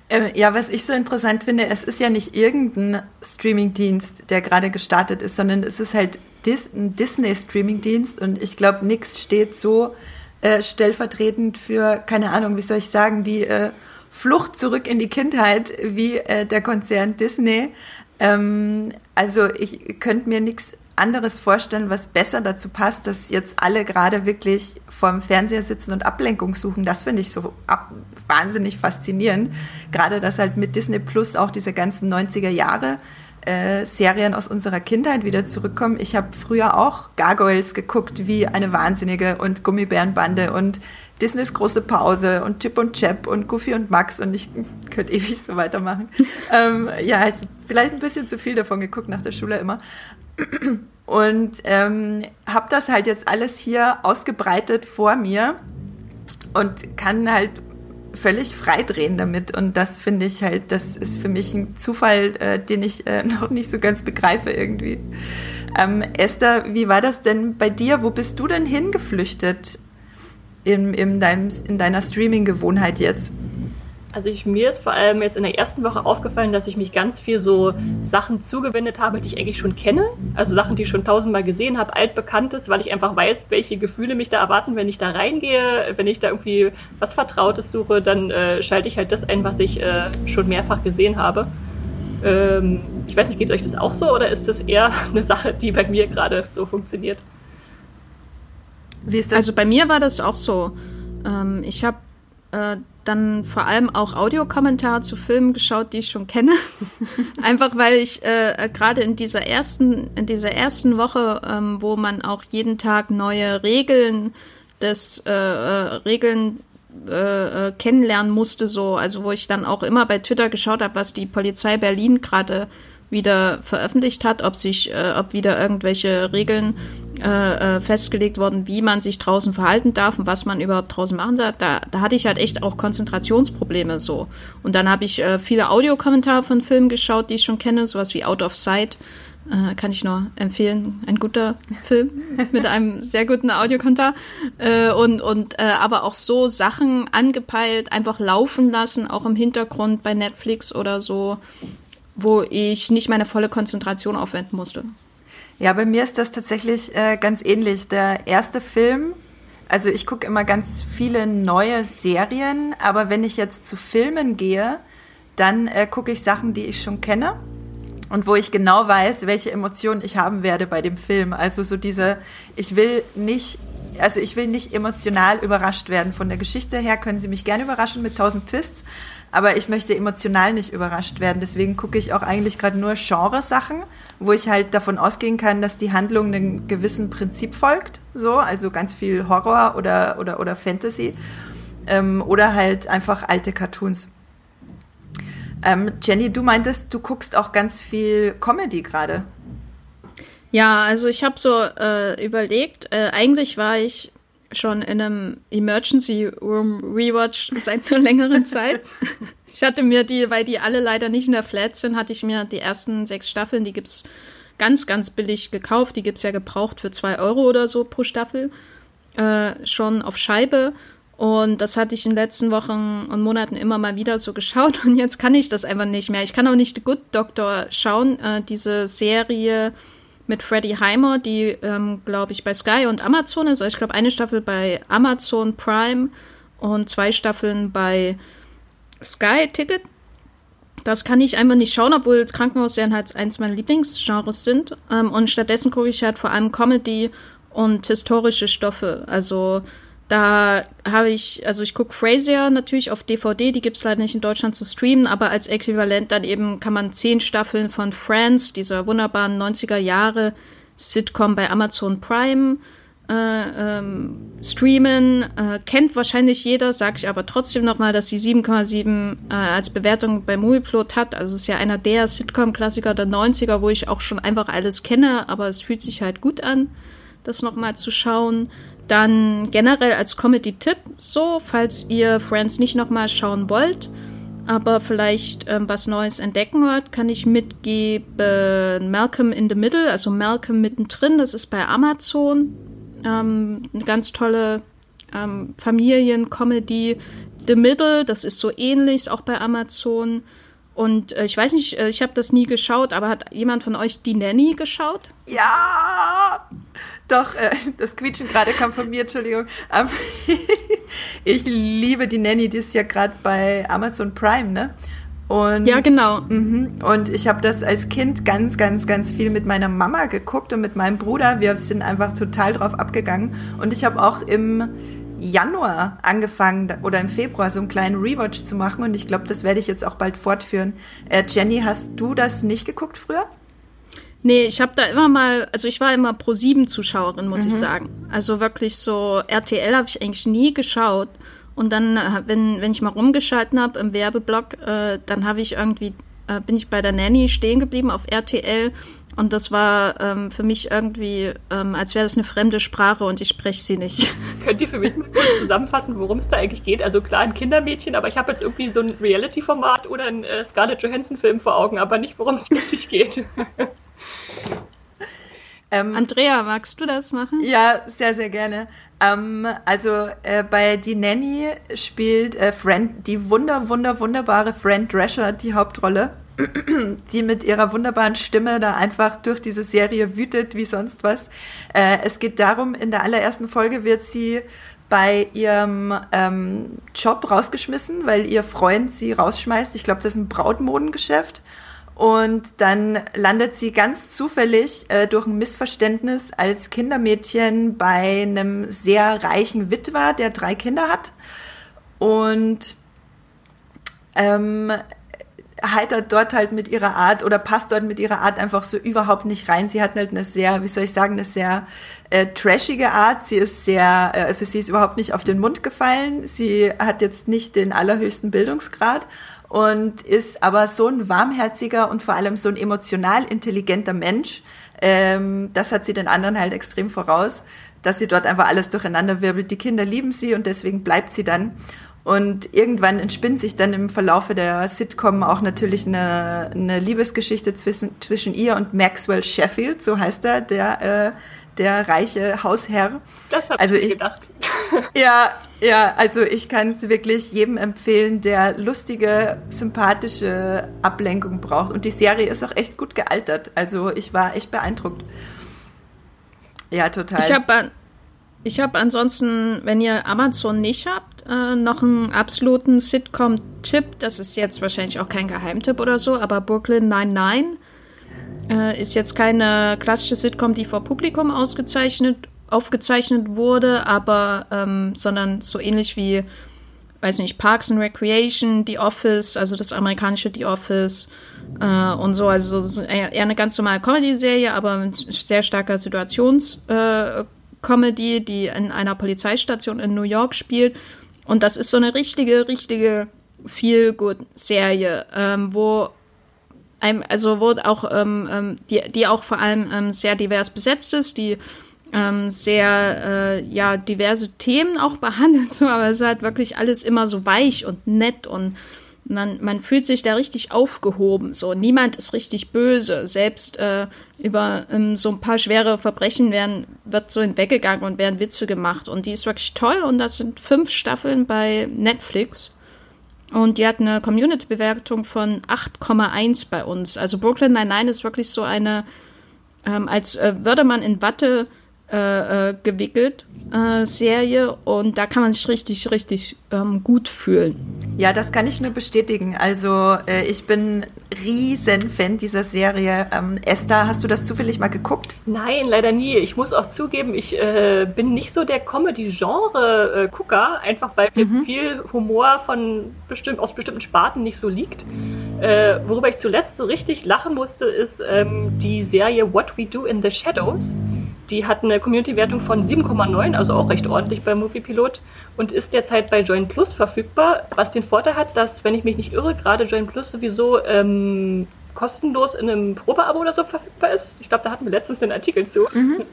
Äh, ja, was ich so interessant finde, es ist ja nicht irgendein Streamingdienst, der gerade gestartet ist, sondern es ist halt Dis ein Disney-Streamingdienst und ich glaube, nichts steht so äh, stellvertretend für, keine Ahnung, wie soll ich sagen, die äh, Flucht zurück in die Kindheit wie äh, der Konzern Disney. Ähm, also ich könnte mir nichts anderes vorstellen, was besser dazu passt, dass jetzt alle gerade wirklich vorm Fernseher sitzen und Ablenkung suchen. Das finde ich so wahnsinnig faszinierend. Gerade, dass halt mit Disney Plus auch diese ganzen 90er Jahre äh, Serien aus unserer Kindheit wieder zurückkommen. Ich habe früher auch Gargoyles geguckt wie eine Wahnsinnige und Gummibärenbande und Disneys große Pause und Chip und Chap und Goofy und Max und ich könnte ewig so weitermachen. ähm, ja, vielleicht ein bisschen zu viel davon geguckt nach der Schule immer. Und ähm, habe das halt jetzt alles hier ausgebreitet vor mir und kann halt völlig frei drehen damit. Und das finde ich halt, das ist für mich ein Zufall, äh, den ich äh, noch nicht so ganz begreife irgendwie. Ähm, Esther, wie war das denn bei dir? Wo bist du denn hingeflüchtet in, in, deinem, in deiner Streaming-Gewohnheit jetzt? Also ich, mir ist vor allem jetzt in der ersten Woche aufgefallen, dass ich mich ganz viel so Sachen zugewendet habe, die ich eigentlich schon kenne. Also Sachen, die ich schon tausendmal gesehen habe, altbekanntes, weil ich einfach weiß, welche Gefühle mich da erwarten, wenn ich da reingehe. Wenn ich da irgendwie was Vertrautes suche, dann äh, schalte ich halt das ein, was ich äh, schon mehrfach gesehen habe. Ähm, ich weiß nicht, geht euch das auch so oder ist das eher eine Sache, die bei mir gerade so funktioniert? Also bei mir war das auch so. Ähm, ich habe äh, dann vor allem auch Audiokommentare zu Filmen geschaut, die ich schon kenne. Einfach weil ich äh, gerade in dieser ersten, in dieser ersten Woche, ähm, wo man auch jeden Tag neue Regeln des äh, äh, Regeln äh, äh, kennenlernen musste, so, also wo ich dann auch immer bei Twitter geschaut habe, was die Polizei Berlin gerade wieder veröffentlicht hat, ob sich, äh, ob wieder irgendwelche Regeln äh, äh, festgelegt worden, wie man sich draußen verhalten darf und was man überhaupt draußen machen darf. Da, da hatte ich halt echt auch Konzentrationsprobleme so. Und dann habe ich äh, viele Audiokommentare von Filmen geschaut, die ich schon kenne, sowas wie Out of Sight. Äh, kann ich nur empfehlen. Ein guter Film mit einem sehr guten Audiokommentar. Äh, und, und aber auch so Sachen angepeilt, einfach laufen lassen, auch im Hintergrund bei Netflix oder so wo ich nicht meine volle Konzentration aufwenden musste. Ja, bei mir ist das tatsächlich äh, ganz ähnlich. Der erste Film, also ich gucke immer ganz viele neue Serien, aber wenn ich jetzt zu Filmen gehe, dann äh, gucke ich Sachen, die ich schon kenne und wo ich genau weiß, welche Emotionen ich haben werde bei dem Film. Also so diese, ich will nicht, also ich will nicht emotional überrascht werden. Von der Geschichte her können Sie mich gerne überraschen mit tausend Twists, aber ich möchte emotional nicht überrascht werden. Deswegen gucke ich auch eigentlich gerade nur Genresachen, wo ich halt davon ausgehen kann, dass die Handlung einem gewissen Prinzip folgt. So, also ganz viel Horror oder, oder, oder Fantasy. Ähm, oder halt einfach alte Cartoons. Ähm, Jenny, du meintest, du guckst auch ganz viel Comedy gerade. Ja, also ich habe so äh, überlegt, äh, eigentlich war ich schon in einem Emergency Room Rewatch seit einer längeren Zeit. Ich hatte mir die, weil die alle leider nicht in der Flat sind, hatte ich mir die ersten sechs Staffeln, die gibt's ganz, ganz billig gekauft. Die gibt's ja gebraucht für zwei Euro oder so pro Staffel. Äh, schon auf Scheibe. Und das hatte ich in den letzten Wochen und Monaten immer mal wieder so geschaut. Und jetzt kann ich das einfach nicht mehr. Ich kann auch nicht The Good Doctor schauen. Äh, diese Serie mit Freddie Heimer, die, ähm, glaube ich, bei Sky und Amazon ist. Also ich glaube, eine Staffel bei Amazon Prime und zwei Staffeln bei Sky Ticket. Das kann ich einfach nicht schauen, obwohl Krankenhausserien halt eins meiner Lieblingsgenres sind. Ähm, und stattdessen gucke ich halt vor allem Comedy und historische Stoffe. Also da habe ich, also ich gucke Frasier natürlich auf DVD, die gibt es leider nicht in Deutschland zu streamen, aber als Äquivalent dann eben kann man zehn Staffeln von Friends, dieser wunderbaren 90er Jahre Sitcom bei Amazon Prime äh, ähm, streamen. Äh, kennt wahrscheinlich jeder, sage ich aber trotzdem nochmal, dass sie 7,7 äh, als Bewertung bei Movieplot hat. Also ist ja einer der Sitcom-Klassiker der 90er, wo ich auch schon einfach alles kenne, aber es fühlt sich halt gut an, das nochmal zu schauen. Dann generell als Comedy-Tipp so, falls ihr Friends nicht nochmal schauen wollt, aber vielleicht ähm, was Neues entdecken wollt, kann ich mitgeben Malcolm in the Middle, also Malcolm mittendrin, das ist bei Amazon. Ähm, eine ganz tolle ähm, Familien-Comedy. The Middle, das ist so ähnlich, auch bei Amazon. Und äh, ich weiß nicht, äh, ich habe das nie geschaut, aber hat jemand von euch die Nanny geschaut? Ja! Doch, äh, das Quietschen gerade kam von mir, Entschuldigung. Ähm, ich liebe die Nanny, die ist ja gerade bei Amazon Prime, ne? Und, ja, genau. Mh, und ich habe das als Kind ganz, ganz, ganz viel mit meiner Mama geguckt und mit meinem Bruder. Wir sind einfach total drauf abgegangen. Und ich habe auch im Januar angefangen oder im Februar so einen kleinen Rewatch zu machen und ich glaube, das werde ich jetzt auch bald fortführen. Äh, Jenny, hast du das nicht geguckt früher? Nee, ich habe da immer mal, also ich war immer Pro 7 Zuschauerin, muss mhm. ich sagen. Also wirklich so RTL habe ich eigentlich nie geschaut. Und dann, äh, wenn, wenn ich mal rumgeschalten habe im Werbeblock, äh, dann habe ich irgendwie, äh, bin ich bei der Nanny stehen geblieben auf RTL und das war ähm, für mich irgendwie, ähm, als wäre das eine fremde Sprache und ich spreche sie nicht. Könnt ihr für mich mal kurz zusammenfassen, worum es da eigentlich geht? Also klar, ein Kindermädchen, aber ich habe jetzt irgendwie so ein Reality-Format oder einen äh, Scarlett Johansson-Film vor Augen, aber nicht, worum es wirklich geht. Ähm, Andrea, magst du das machen? Ja, sehr, sehr gerne. Ähm, also äh, bei Die Nanny spielt äh, Friend, die wunder, wunder, wunderbare Friend Drescher die Hauptrolle, die mit ihrer wunderbaren Stimme da einfach durch diese Serie wütet wie sonst was. Äh, es geht darum, in der allerersten Folge wird sie bei ihrem ähm, Job rausgeschmissen, weil ihr Freund sie rausschmeißt. Ich glaube, das ist ein Brautmodengeschäft. Und dann landet sie ganz zufällig äh, durch ein Missverständnis als Kindermädchen bei einem sehr reichen Witwer, der drei Kinder hat. Und ähm, heitert dort halt mit ihrer Art oder passt dort mit ihrer Art einfach so überhaupt nicht rein. Sie hat halt eine sehr, wie soll ich sagen, eine sehr äh, trashige Art. Sie ist sehr, äh, also sie ist überhaupt nicht auf den Mund gefallen. Sie hat jetzt nicht den allerhöchsten Bildungsgrad und ist aber so ein warmherziger und vor allem so ein emotional intelligenter Mensch. Ähm, das hat sie den anderen halt extrem voraus, dass sie dort einfach alles durcheinander wirbelt. Die Kinder lieben sie und deswegen bleibt sie dann. Und irgendwann entspinnt sich dann im Verlaufe der Sitcom auch natürlich eine, eine Liebesgeschichte zwischen, zwischen ihr und Maxwell Sheffield, so heißt er, der, äh, der reiche Hausherr. Das habe also ich gedacht. Ja, ja, also ich kann es wirklich jedem empfehlen, der lustige, sympathische Ablenkung braucht. Und die Serie ist auch echt gut gealtert. Also ich war echt beeindruckt. Ja, total. Ich habe ich hab ansonsten, wenn ihr Amazon nicht habt, äh, noch einen absoluten Sitcom-Tipp. Das ist jetzt wahrscheinlich auch kein Geheimtipp oder so, aber Brooklyn 99 äh, ist jetzt keine klassische Sitcom, die vor Publikum ausgezeichnet aufgezeichnet wurde, aber ähm, sondern so ähnlich wie, weiß nicht, Parks and Recreation, The Office, also das amerikanische The Office äh, und so, also eher eine ganz normale Comedy-Serie, aber mit sehr starker Situations-Comedy, äh, die in einer Polizeistation in New York spielt. Und das ist so eine richtige, richtige Feel-Good-Serie, ähm, wo also wo auch, ähm, ähm, die, die auch vor allem ähm, sehr divers besetzt ist, die ähm, sehr äh, ja diverse Themen auch behandelt, so, aber es ist halt wirklich alles immer so weich und nett und man, man fühlt sich da richtig aufgehoben. So niemand ist richtig böse. Selbst äh, über ähm, so ein paar schwere Verbrechen werden wird so hinweggegangen und werden Witze gemacht und die ist wirklich toll und das sind fünf Staffeln bei Netflix. Und die hat eine Community-Bewertung von 8,1 bei uns. Also Brooklyn Nine-Nine ist wirklich so eine, ähm, als äh, würde man in Watte äh, äh, gewickelt, äh, Serie. Und da kann man sich richtig, richtig ähm, gut fühlen. Ja, das kann ich nur bestätigen. Also äh, ich bin riesen Fan dieser Serie. Ähm, Esther, hast du das zufällig mal geguckt? Nein, leider nie. Ich muss auch zugeben, ich äh, bin nicht so der Comedy-Genre-Gucker, einfach weil mir mhm. viel Humor von bestimmt, aus bestimmten Sparten nicht so liegt. Äh, worüber ich zuletzt so richtig lachen musste, ist ähm, die Serie What We Do in the Shadows. Die hat eine Community-Wertung von 7,9, also auch recht ordentlich bei Moviepilot und ist derzeit bei Join Plus verfügbar, was den Vorteil hat, dass, wenn ich mich nicht irre, gerade Join Plus sowieso ähm, kostenlos in einem Probeabo oder so verfügbar ist. Ich glaube, da hatten wir letztens den Artikel zu. Mhm.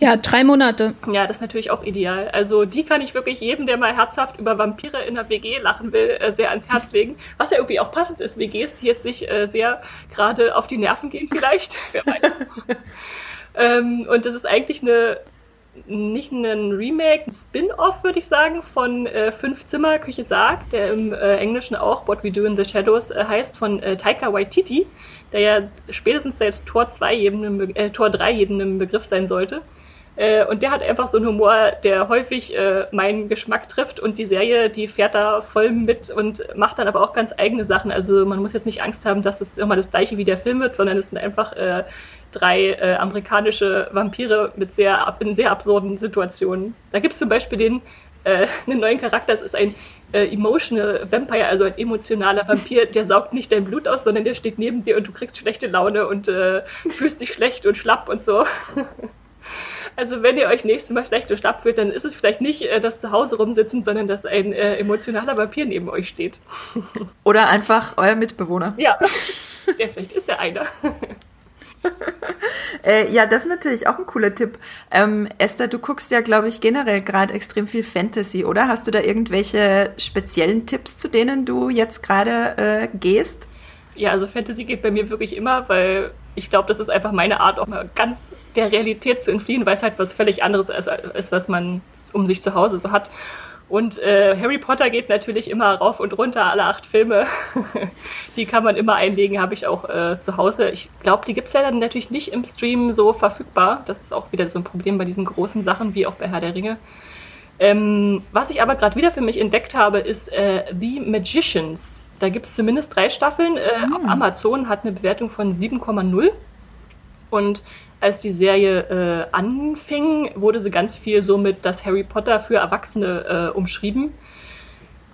Ja, drei Monate. Ja, das ist natürlich auch ideal. Also die kann ich wirklich jedem, der mal herzhaft über Vampire in der WG lachen will, äh, sehr ans Herz legen. Was ja irgendwie auch passend ist, WGs, die jetzt sich äh, sehr gerade auf die Nerven gehen vielleicht, wer weiß. ähm, und das ist eigentlich eine nicht ein Remake, ein Spin-off, würde ich sagen, von äh, Fünf Zimmer Küche Sarg, der im äh, Englischen auch What We Do in the Shadows äh, heißt, von äh, Taika Waititi, der ja spätestens seit Tor 2 jedem, äh, Tor 3 jedem im Begriff sein sollte. Äh, und der hat einfach so einen Humor, der häufig meinen Geschmack trifft und die Serie, die fährt da voll mit und macht dann aber auch ganz eigene Sachen. Also man muss jetzt nicht Angst haben, dass es immer das gleiche wie der Film wird, sondern es sind einfach drei äh, amerikanische Vampire mit sehr, in sehr absurden Situationen. Da gibt es zum Beispiel den, äh, einen neuen Charakter, das ist ein äh, emotional Vampire, also ein emotionaler Vampir, der saugt nicht dein Blut aus, sondern der steht neben dir und du kriegst schlechte Laune und äh, fühlst dich schlecht und schlapp und so. Also wenn ihr euch nächstes Mal schlecht und schlapp fühlt, dann ist es vielleicht nicht äh, das Zuhause rumsitzen, sondern dass ein äh, emotionaler Vampir neben euch steht. Oder einfach euer Mitbewohner. Ja, der vielleicht ist der einer. äh, ja, das ist natürlich auch ein cooler Tipp. Ähm, Esther, du guckst ja, glaube ich, generell gerade extrem viel Fantasy, oder? Hast du da irgendwelche speziellen Tipps, zu denen du jetzt gerade äh, gehst? Ja, also Fantasy geht bei mir wirklich immer, weil ich glaube, das ist einfach meine Art, auch mal ganz der Realität zu entfliehen, weil es halt was völlig anderes ist, als was man um sich zu Hause so hat. Und äh, Harry Potter geht natürlich immer rauf und runter, alle acht Filme. die kann man immer einlegen, habe ich auch äh, zu Hause. Ich glaube, die gibt es ja dann natürlich nicht im Stream so verfügbar. Das ist auch wieder so ein Problem bei diesen großen Sachen wie auch bei Herr der Ringe. Ähm, was ich aber gerade wieder für mich entdeckt habe, ist äh, The Magicians. Da gibt es zumindest drei Staffeln. Äh, mhm. Amazon hat eine Bewertung von 7,0. Und als die Serie äh, anfing, wurde sie ganz viel so mit das Harry Potter für Erwachsene äh, umschrieben.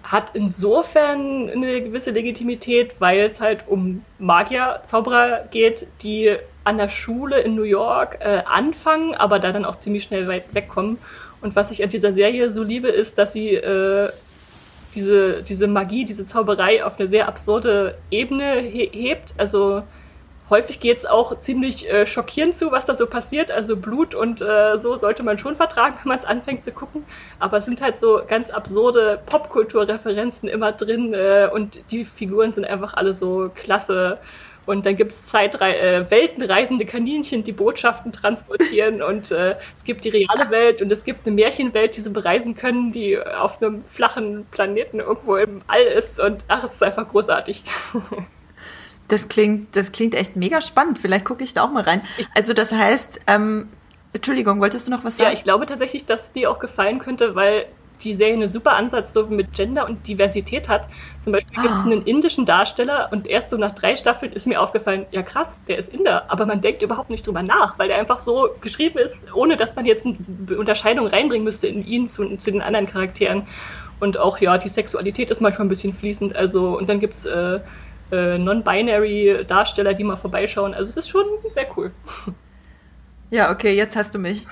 Hat insofern eine gewisse Legitimität, weil es halt um Magier, Zauberer geht, die an der Schule in New York äh, anfangen, aber da dann auch ziemlich schnell weit wegkommen. Und was ich an dieser Serie so liebe, ist, dass sie äh, diese, diese Magie, diese Zauberei auf eine sehr absurde Ebene he hebt. Also häufig geht es auch ziemlich äh, schockierend zu, was da so passiert. Also Blut und äh, so sollte man schon vertragen, wenn man es anfängt zu gucken. Aber es sind halt so ganz absurde Popkulturreferenzen immer drin äh, und die Figuren sind einfach alle so klasse und dann gibt es äh, weltenreisende Kaninchen, die Botschaften transportieren. und äh, es gibt die reale Welt und es gibt eine Märchenwelt, die sie bereisen können, die auf einem flachen Planeten irgendwo im All ist. Und ach, es ist einfach großartig. Das klingt, das klingt echt mega spannend. Vielleicht gucke ich da auch mal rein. Also das heißt, ähm, Entschuldigung, wolltest du noch was sagen? Ja, ich glaube tatsächlich, dass dir auch gefallen könnte, weil die Serie einen super Ansatz so mit Gender und Diversität hat. Zum Beispiel ah. gibt es einen indischen Darsteller und erst so nach drei Staffeln ist mir aufgefallen, ja krass, der ist Inder, aber man denkt überhaupt nicht drüber nach, weil der einfach so geschrieben ist, ohne dass man jetzt eine Unterscheidung reinbringen müsste in ihn zu, zu den anderen Charakteren. Und auch, ja, die Sexualität ist manchmal ein bisschen fließend. Also, und dann gibt es äh, äh, non-binary Darsteller, die mal vorbeischauen. Also es ist schon sehr cool. Ja, okay, jetzt hast du mich.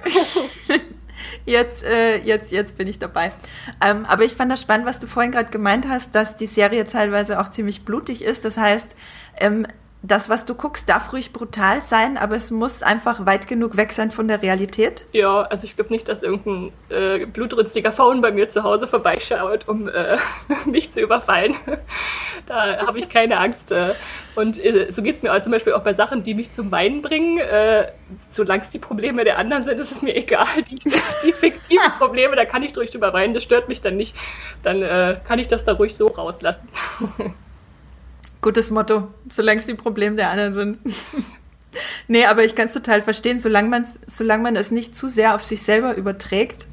jetzt, äh, jetzt, jetzt bin ich dabei. Ähm, aber ich fand das spannend, was du vorhin gerade gemeint hast, dass die Serie teilweise auch ziemlich blutig ist. Das heißt, ähm, das, was du guckst, darf ruhig brutal sein, aber es muss einfach weit genug weg sein von der Realität. Ja, also ich glaube nicht, dass irgendein äh, blutrünstiger Faun bei mir zu Hause vorbeischaut, um äh, mich zu überfallen. da habe ich keine Angst. Äh. Und äh, so geht es mir zum Beispiel auch bei Sachen, die mich zum Weinen bringen. Äh, solange es die Probleme der anderen sind, ist es mir egal. Die, die fiktiven Probleme, da kann ich durch drüber weinen, das stört mich dann nicht. Dann äh, kann ich das da ruhig so rauslassen. Gutes Motto, solange es die Probleme der anderen sind. nee, aber ich kann es total verstehen, solange, solange man es nicht zu sehr auf sich selber überträgt,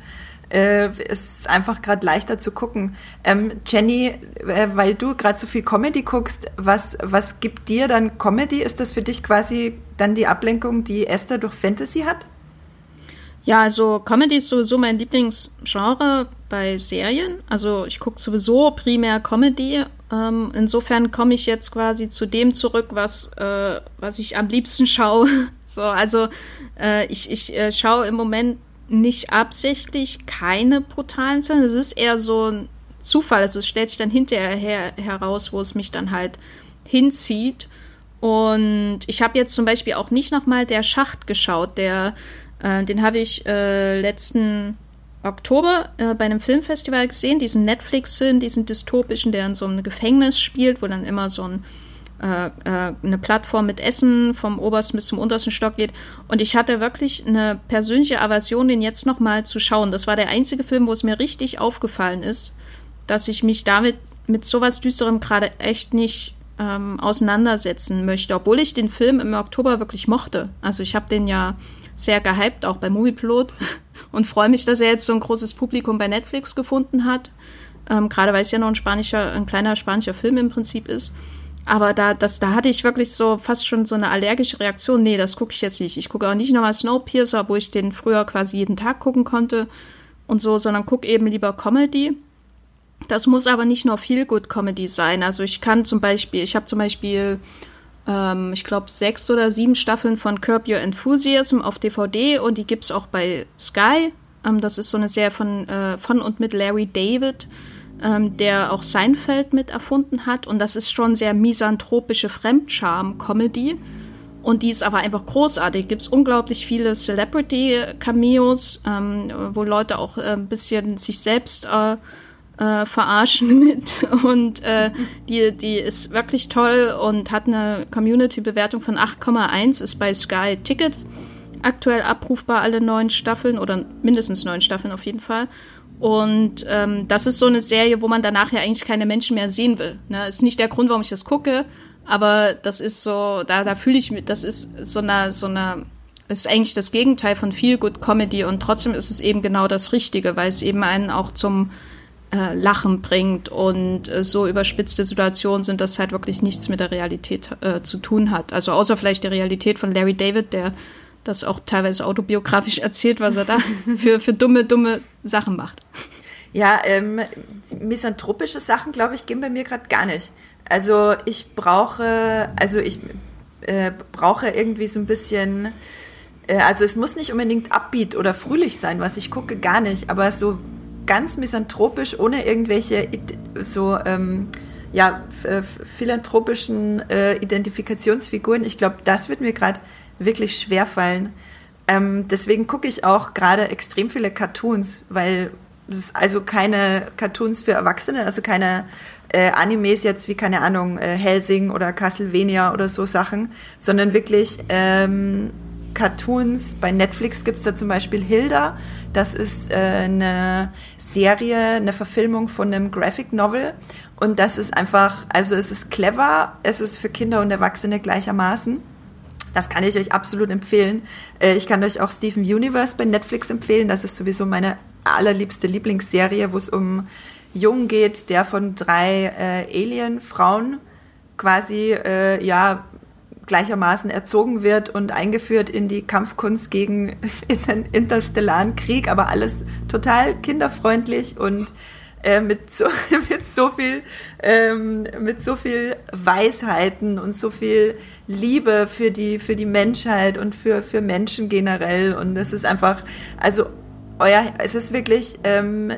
äh, ist es einfach gerade leichter zu gucken. Ähm, Jenny, äh, weil du gerade so viel Comedy guckst, was, was gibt dir dann Comedy? Ist das für dich quasi dann die Ablenkung, die Esther durch Fantasy hat? Ja, also Comedy ist sowieso mein Lieblingsgenre bei Serien. Also ich gucke sowieso primär Comedy ähm, insofern komme ich jetzt quasi zu dem zurück, was, äh, was ich am liebsten schaue. so, also äh, ich, ich äh, schaue im Moment nicht absichtlich keine brutalen Filme. Es ist eher so ein Zufall. Also es stellt sich dann hinterher her heraus, wo es mich dann halt hinzieht. Und ich habe jetzt zum Beispiel auch nicht nochmal der Schacht geschaut. Der, äh, den habe ich äh, letzten Oktober äh, bei einem Filmfestival gesehen, diesen Netflix-Film, diesen dystopischen, der in so einem Gefängnis spielt, wo dann immer so ein, äh, äh, eine Plattform mit Essen vom obersten bis zum untersten Stock geht. Und ich hatte wirklich eine persönliche Aversion, den jetzt nochmal zu schauen. Das war der einzige Film, wo es mir richtig aufgefallen ist, dass ich mich damit mit sowas Düsterem gerade echt nicht ähm, auseinandersetzen möchte, obwohl ich den Film im Oktober wirklich mochte. Also ich habe den ja sehr gehypt, auch bei Moviepilot und freue mich, dass er jetzt so ein großes Publikum bei Netflix gefunden hat. Ähm, Gerade weil es ja noch ein spanischer, ein kleiner spanischer Film im Prinzip ist. Aber da, das, da hatte ich wirklich so fast schon so eine allergische Reaktion. Nee, das gucke ich jetzt nicht. Ich gucke auch nicht nochmal Snowpiercer, wo ich den früher quasi jeden Tag gucken konnte und so, sondern gucke eben lieber Comedy. Das muss aber nicht nur viel Good Comedy sein. Also ich kann zum Beispiel, ich habe zum Beispiel ähm, ich glaube, sechs oder sieben Staffeln von Curb Your Enthusiasm auf DVD und die gibt es auch bei Sky. Ähm, das ist so eine Serie von, äh, von und mit Larry David, ähm, der auch Seinfeld mit erfunden hat. Und das ist schon sehr misanthropische Fremdscham-Comedy. Und die ist aber einfach großartig. Gibt es unglaublich viele Celebrity-Cameos, ähm, wo Leute auch äh, ein bisschen sich selbst äh, äh, verarschen mit. Und äh, die, die ist wirklich toll und hat eine Community-Bewertung von 8,1, ist bei Sky Ticket aktuell abrufbar, alle neun Staffeln oder mindestens neun Staffeln auf jeden Fall. Und ähm, das ist so eine Serie, wo man danach ja eigentlich keine Menschen mehr sehen will. Ne? Ist nicht der Grund, warum ich das gucke, aber das ist so, da, da fühle ich mich, das ist so eine, so eine, ist eigentlich das Gegenteil von Feel Good Comedy und trotzdem ist es eben genau das Richtige, weil es eben einen auch zum äh, Lachen bringt und äh, so überspitzte Situationen sind, dass halt wirklich nichts mit der Realität äh, zu tun hat. Also außer vielleicht der Realität von Larry David, der das auch teilweise autobiografisch erzählt, was er da für, für dumme, dumme Sachen macht. Ja, ähm, misanthropische Sachen, glaube ich, gehen bei mir gerade gar nicht. Also ich brauche, also ich äh, brauche irgendwie so ein bisschen, äh, also es muss nicht unbedingt upbeat oder fröhlich sein, was ich gucke, gar nicht, aber so ganz misanthropisch, ohne irgendwelche so ähm, ja, philanthropischen äh, Identifikationsfiguren. Ich glaube, das wird mir gerade wirklich schwer fallen. Ähm, deswegen gucke ich auch gerade extrem viele Cartoons, weil es also keine Cartoons für Erwachsene, also keine äh, Animes jetzt wie, keine Ahnung, äh, Helsing oder Castlevania oder so Sachen, sondern wirklich ähm, Cartoons. Bei Netflix gibt es da zum Beispiel Hilda. Das ist äh, eine Serie, eine Verfilmung von einem Graphic Novel. Und das ist einfach, also es ist clever, es ist für Kinder und Erwachsene gleichermaßen. Das kann ich euch absolut empfehlen. Äh, ich kann euch auch Steven Universe bei Netflix empfehlen. Das ist sowieso meine allerliebste Lieblingsserie, wo es um Jungen geht, der von drei äh, Alien-Frauen quasi äh, ja gleichermaßen erzogen wird und eingeführt in die Kampfkunst gegen den interstellaren Krieg, aber alles total kinderfreundlich und äh, mit, so, mit, so viel, ähm, mit so viel Weisheiten und so viel Liebe für die, für die Menschheit und für, für Menschen generell. Und es ist einfach, also euer, es ist wirklich, ähm,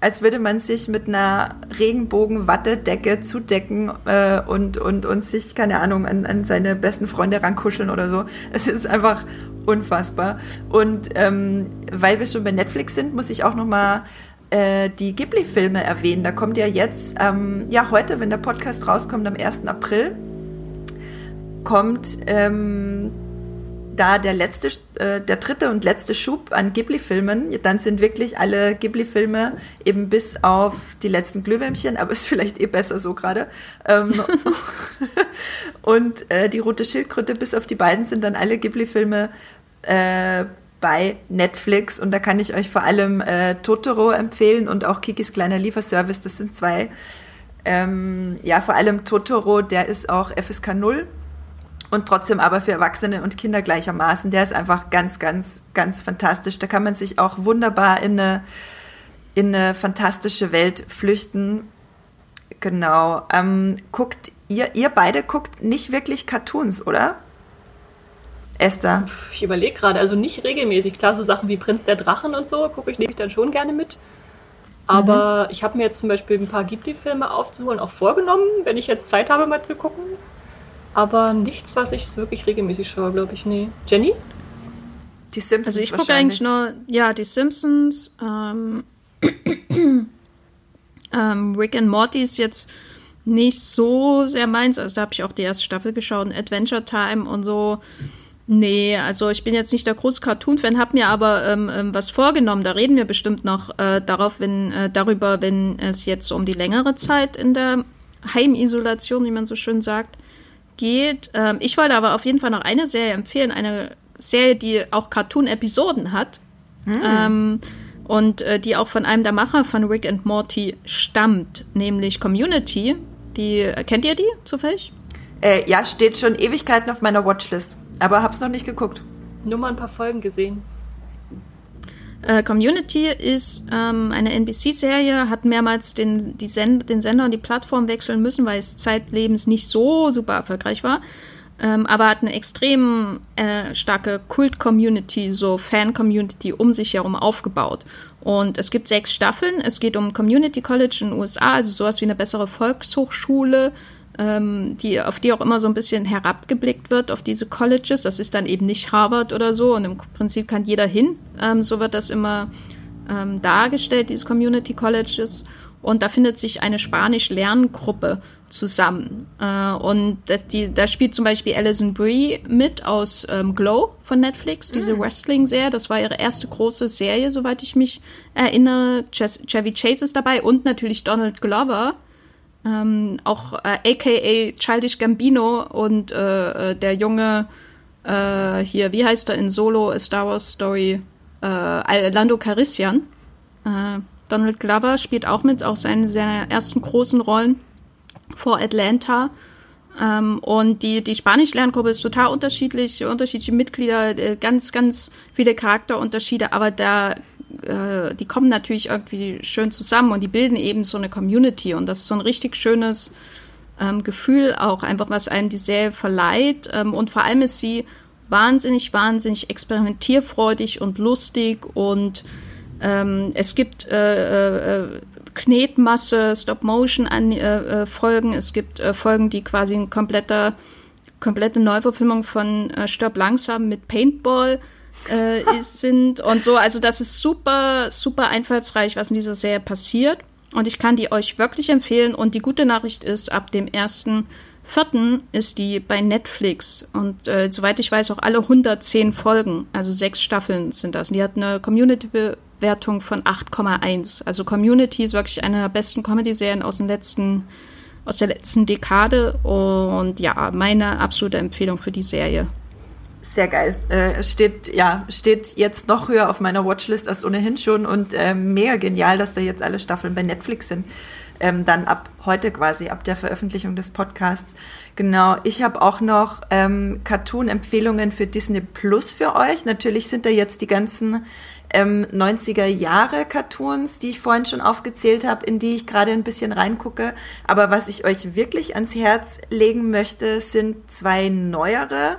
als würde man sich mit einer Regenbogen-Wattedecke zudecken äh, und, und, und sich, keine Ahnung, an, an seine besten Freunde rankuscheln oder so. Es ist einfach unfassbar. Und ähm, weil wir schon bei Netflix sind, muss ich auch noch mal äh, die Ghibli-Filme erwähnen. Da kommt ja jetzt, ähm, ja heute, wenn der Podcast rauskommt, am 1. April, kommt ähm, da der letzte, äh, der dritte und letzte Schub an Ghibli-Filmen. Dann sind wirklich alle Ghibli-Filme eben bis auf die letzten Glühwürmchen, aber ist vielleicht eh besser so gerade. Ähm, und äh, die rote Schildkröte bis auf die beiden sind dann alle Ghibli-Filme äh, bei Netflix und da kann ich euch vor allem äh, Totoro empfehlen und auch Kikis kleiner Lieferservice. Das sind zwei. Ähm, ja, vor allem Totoro, der ist auch FSK 0 und trotzdem aber für Erwachsene und Kinder gleichermaßen. Der ist einfach ganz, ganz, ganz fantastisch. Da kann man sich auch wunderbar in eine, in eine fantastische Welt flüchten. Genau. Ähm, guckt ihr, ihr beide guckt nicht wirklich Cartoons, oder? Esther? Ich überlege gerade, also nicht regelmäßig. Klar, so Sachen wie Prinz der Drachen und so gucke ich, nehme ich dann schon gerne mit. Aber mhm. ich habe mir jetzt zum Beispiel ein paar Ghibli-Filme aufzuholen auch vorgenommen, wenn ich jetzt Zeit habe, mal zu gucken. Aber nichts, was ich wirklich regelmäßig schaue, glaube ich. Nee. Jenny? Die Simpsons. Also ich gucke eigentlich nur, ja, die Simpsons. Ähm, ähm, Rick and Morty ist jetzt nicht so sehr meins. Also da habe ich auch die erste Staffel geschaut, Adventure Time und so. Nee, also ich bin jetzt nicht der große Cartoon-Fan, habe mir aber ähm, ähm, was vorgenommen. Da reden wir bestimmt noch äh, darauf, wenn, äh, darüber, wenn es jetzt um die längere Zeit in der Heimisolation, wie man so schön sagt, geht. Ähm, ich wollte aber auf jeden Fall noch eine Serie empfehlen, eine Serie, die auch Cartoon-Episoden hat. Hm. Ähm, und äh, die auch von einem der Macher von Rick and Morty stammt, nämlich Community. Die, kennt ihr die zufällig? Äh, ja, steht schon Ewigkeiten auf meiner Watchlist. Aber hab's noch nicht geguckt. Nur mal ein paar Folgen gesehen. Äh, Community ist ähm, eine NBC-Serie, hat mehrmals den, Send den Sender und die Plattform wechseln müssen, weil es zeitlebens nicht so super erfolgreich war. Ähm, aber hat eine extrem äh, starke Kult-Community, so Fan-Community um sich herum aufgebaut. Und es gibt sechs Staffeln. Es geht um Community College in den USA, also sowas wie eine bessere Volkshochschule ähm, die, auf die auch immer so ein bisschen herabgeblickt wird, auf diese Colleges. Das ist dann eben nicht Harvard oder so und im Prinzip kann jeder hin. Ähm, so wird das immer ähm, dargestellt, diese Community Colleges. und da findet sich eine Spanisch-Lerngruppe zusammen. Äh, und das, die, da spielt zum Beispiel Alison Brie mit aus ähm, Glow von Netflix, diese mhm. Wrestling-Serie. Das war ihre erste große Serie, soweit ich mich erinnere. Chevy Chase ist dabei und natürlich Donald Glover. Ähm, auch äh, aka Childish Gambino und äh, äh, der junge äh, hier, wie heißt er in Solo, A Star Wars Story, äh, Lando Carissian. Äh, Donald Glover spielt auch mit, auch seine, seine ersten großen Rollen vor Atlanta. Ähm, und die, die Spanisch-Lerngruppe ist total unterschiedlich, unterschiedliche Mitglieder, ganz, ganz viele Charakterunterschiede, aber da, äh, die kommen natürlich irgendwie schön zusammen und die bilden eben so eine Community. Und das ist so ein richtig schönes ähm, Gefühl auch einfach, was einem die Serie verleiht. Ähm, und vor allem ist sie wahnsinnig, wahnsinnig experimentierfreudig und lustig. Und ähm, es gibt äh, äh, Knetmasse, Stop-Motion-Folgen. Äh, es gibt äh, Folgen, die quasi ein kompletter, komplette Neuverfilmung von äh, Stirb langsam mit Paintball äh, sind und so. Also das ist super, super einfallsreich, was in dieser Serie passiert. Und ich kann die euch wirklich empfehlen. Und die gute Nachricht ist, ab dem ersten vierten ist die bei Netflix und äh, soweit ich weiß auch alle 110 Folgen, also sechs Staffeln sind das. Und die hat eine Community-Bewertung von 8,1. Also Community ist wirklich eine der besten Comedy-Serien aus, aus der letzten Dekade und ja, meine absolute Empfehlung für die Serie. Sehr geil. Äh, steht, ja, steht jetzt noch höher auf meiner Watchlist als ohnehin schon und äh, mega genial, dass da jetzt alle Staffeln bei Netflix sind ähm, dann ab heute quasi, ab der Veröffentlichung des Podcasts. Genau, ich habe auch noch ähm, Cartoon-Empfehlungen für Disney Plus für euch. Natürlich sind da jetzt die ganzen ähm, 90er Jahre Cartoons, die ich vorhin schon aufgezählt habe, in die ich gerade ein bisschen reingucke. Aber was ich euch wirklich ans Herz legen möchte, sind zwei neuere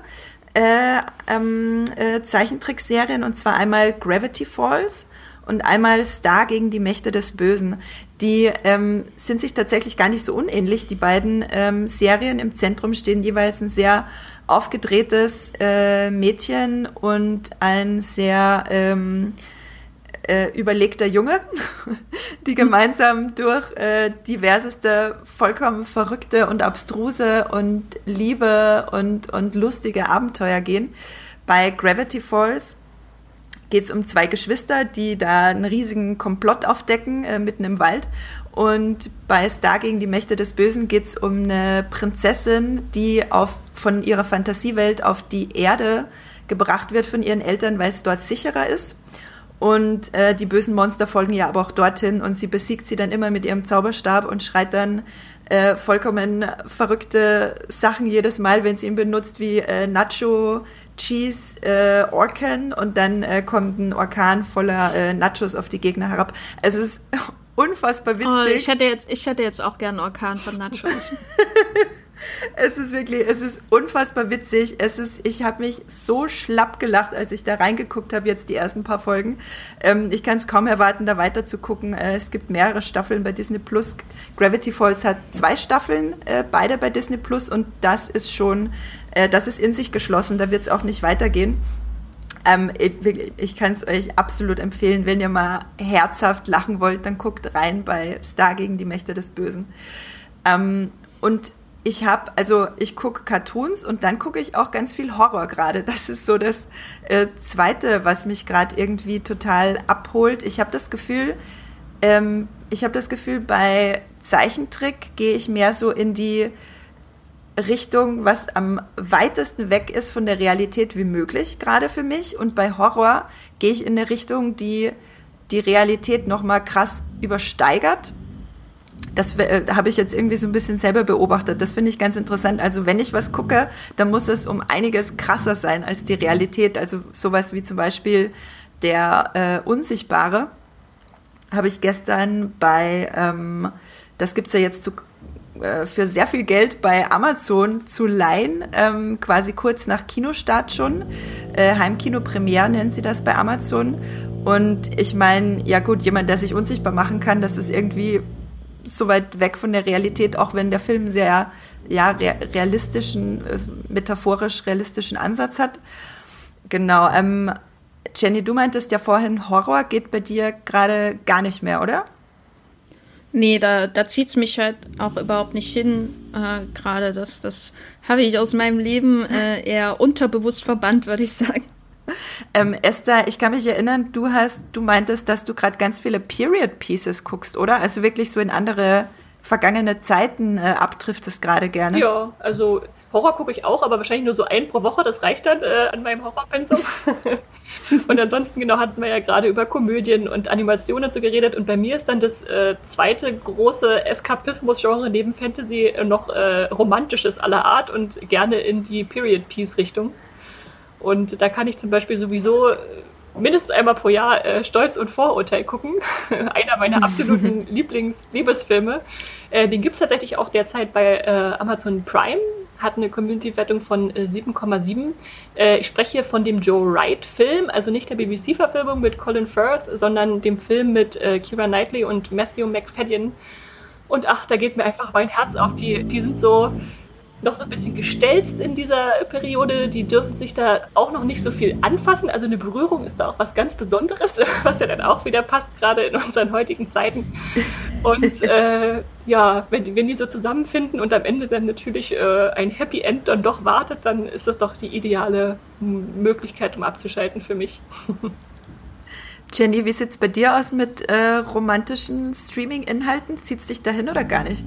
äh, ähm, äh, Zeichentrickserien und zwar einmal Gravity Falls und einmal Star gegen die Mächte des Bösen. Die ähm, sind sich tatsächlich gar nicht so unähnlich. Die beiden ähm, Serien im Zentrum stehen jeweils ein sehr aufgedrehtes äh, Mädchen und ein sehr ähm, äh, überlegter Junge, die gemeinsam durch äh, diverseste, vollkommen verrückte und abstruse und liebe und, und lustige Abenteuer gehen. Bei Gravity Falls geht es um zwei Geschwister, die da einen riesigen Komplott aufdecken, äh, mitten im Wald. Und bei Star gegen die Mächte des Bösen geht es um eine Prinzessin, die auf, von ihrer Fantasiewelt auf die Erde gebracht wird von ihren Eltern, weil es dort sicherer ist. Und äh, die bösen Monster folgen ihr aber auch dorthin und sie besiegt sie dann immer mit ihrem Zauberstab und schreit dann äh, vollkommen verrückte Sachen jedes Mal, wenn sie ihn benutzt, wie äh, Nacho Cheese äh, Orkan und dann äh, kommt ein Orkan voller äh, Nachos auf die Gegner herab. Es ist unfassbar witzig. Oh, ich hätte jetzt, ich hätte jetzt auch gern Orkan von Nachos. es ist wirklich, es ist unfassbar witzig. Es ist, ich habe mich so schlapp gelacht, als ich da reingeguckt habe, jetzt die ersten paar Folgen. Ähm, ich kann es kaum erwarten, da weiter zu gucken. Äh, es gibt mehrere Staffeln bei Disney Plus. Gravity Falls hat zwei Staffeln, äh, beide bei Disney Plus und das ist schon, äh, das ist in sich geschlossen. Da wird es auch nicht weitergehen. Ähm, ich, ich kann es euch absolut empfehlen, wenn ihr mal herzhaft lachen wollt, dann guckt rein bei Star gegen die Mächte des Bösen. Ähm, und ich habe, also ich gucke Cartoons und dann gucke ich auch ganz viel Horror gerade. Das ist so das äh, Zweite, was mich gerade irgendwie total abholt. Ich habe das Gefühl, ähm, ich habe das Gefühl, bei Zeichentrick gehe ich mehr so in die Richtung, was am weitesten weg ist von der Realität wie möglich, gerade für mich. Und bei Horror gehe ich in eine Richtung, die die Realität nochmal krass übersteigert das äh, habe ich jetzt irgendwie so ein bisschen selber beobachtet. Das finde ich ganz interessant. Also wenn ich was gucke, dann muss es um einiges krasser sein als die Realität. Also sowas wie zum Beispiel der äh, Unsichtbare habe ich gestern bei, ähm, das es ja jetzt zu, äh, für sehr viel Geld bei Amazon zu leihen, ähm, quasi kurz nach Kinostart schon. Äh, Heimkino Premiere nennen sie das bei Amazon. Und ich meine, ja gut, jemand, der sich unsichtbar machen kann, das ist irgendwie so weit weg von der Realität, auch wenn der Film sehr ja, realistischen, äh, metaphorisch realistischen Ansatz hat. Genau. Ähm, Jenny, du meintest ja vorhin, Horror geht bei dir gerade gar nicht mehr, oder? Nee, da, da zieht es mich halt auch überhaupt nicht hin. Äh, Gerade das, das habe ich aus meinem Leben äh, eher unterbewusst verbannt, würde ich sagen. Ähm, Esther, ich kann mich erinnern, du hast, du meintest, dass du gerade ganz viele Period Pieces guckst, oder? Also wirklich so in andere vergangene Zeiten äh, abdriftest gerade gerne. Ja, also Horror gucke ich auch, aber wahrscheinlich nur so ein pro Woche, das reicht dann äh, an meinem Horrorpensum. und ansonsten, genau, hatten wir ja gerade über Komödien und Animationen so geredet und bei mir ist dann das äh, zweite große Eskapismus-Genre neben Fantasy noch äh, romantisches aller Art und gerne in die Period-Piece-Richtung. Und da kann ich zum Beispiel sowieso äh, mindestens einmal pro Jahr äh, Stolz und Vorurteil gucken. Einer meiner absoluten Lieblings-Liebesfilme. Äh, den gibt es tatsächlich auch derzeit bei äh, Amazon Prime. Hat eine Community-Wertung von 7,7. Äh, äh, ich spreche hier von dem Joe Wright-Film, also nicht der BBC-Verfilmung mit Colin Firth, sondern dem Film mit Kira Knightley und Matthew McFadden. Und ach, da geht mir einfach mein Herz auf. Die, die sind so noch so ein bisschen gestelzt in dieser Periode. Die dürfen sich da auch noch nicht so viel anfassen. Also eine Berührung ist da auch was ganz Besonderes, was ja dann auch wieder passt, gerade in unseren heutigen Zeiten. Und äh, ja, wenn, wenn die so zusammenfinden und am Ende dann natürlich äh, ein Happy End dann doch wartet, dann ist das doch die ideale Möglichkeit, um abzuschalten für mich. Jenny, wie sieht es bei dir aus mit äh, romantischen Streaming-Inhalten? Zieht es dich dahin oder gar nicht?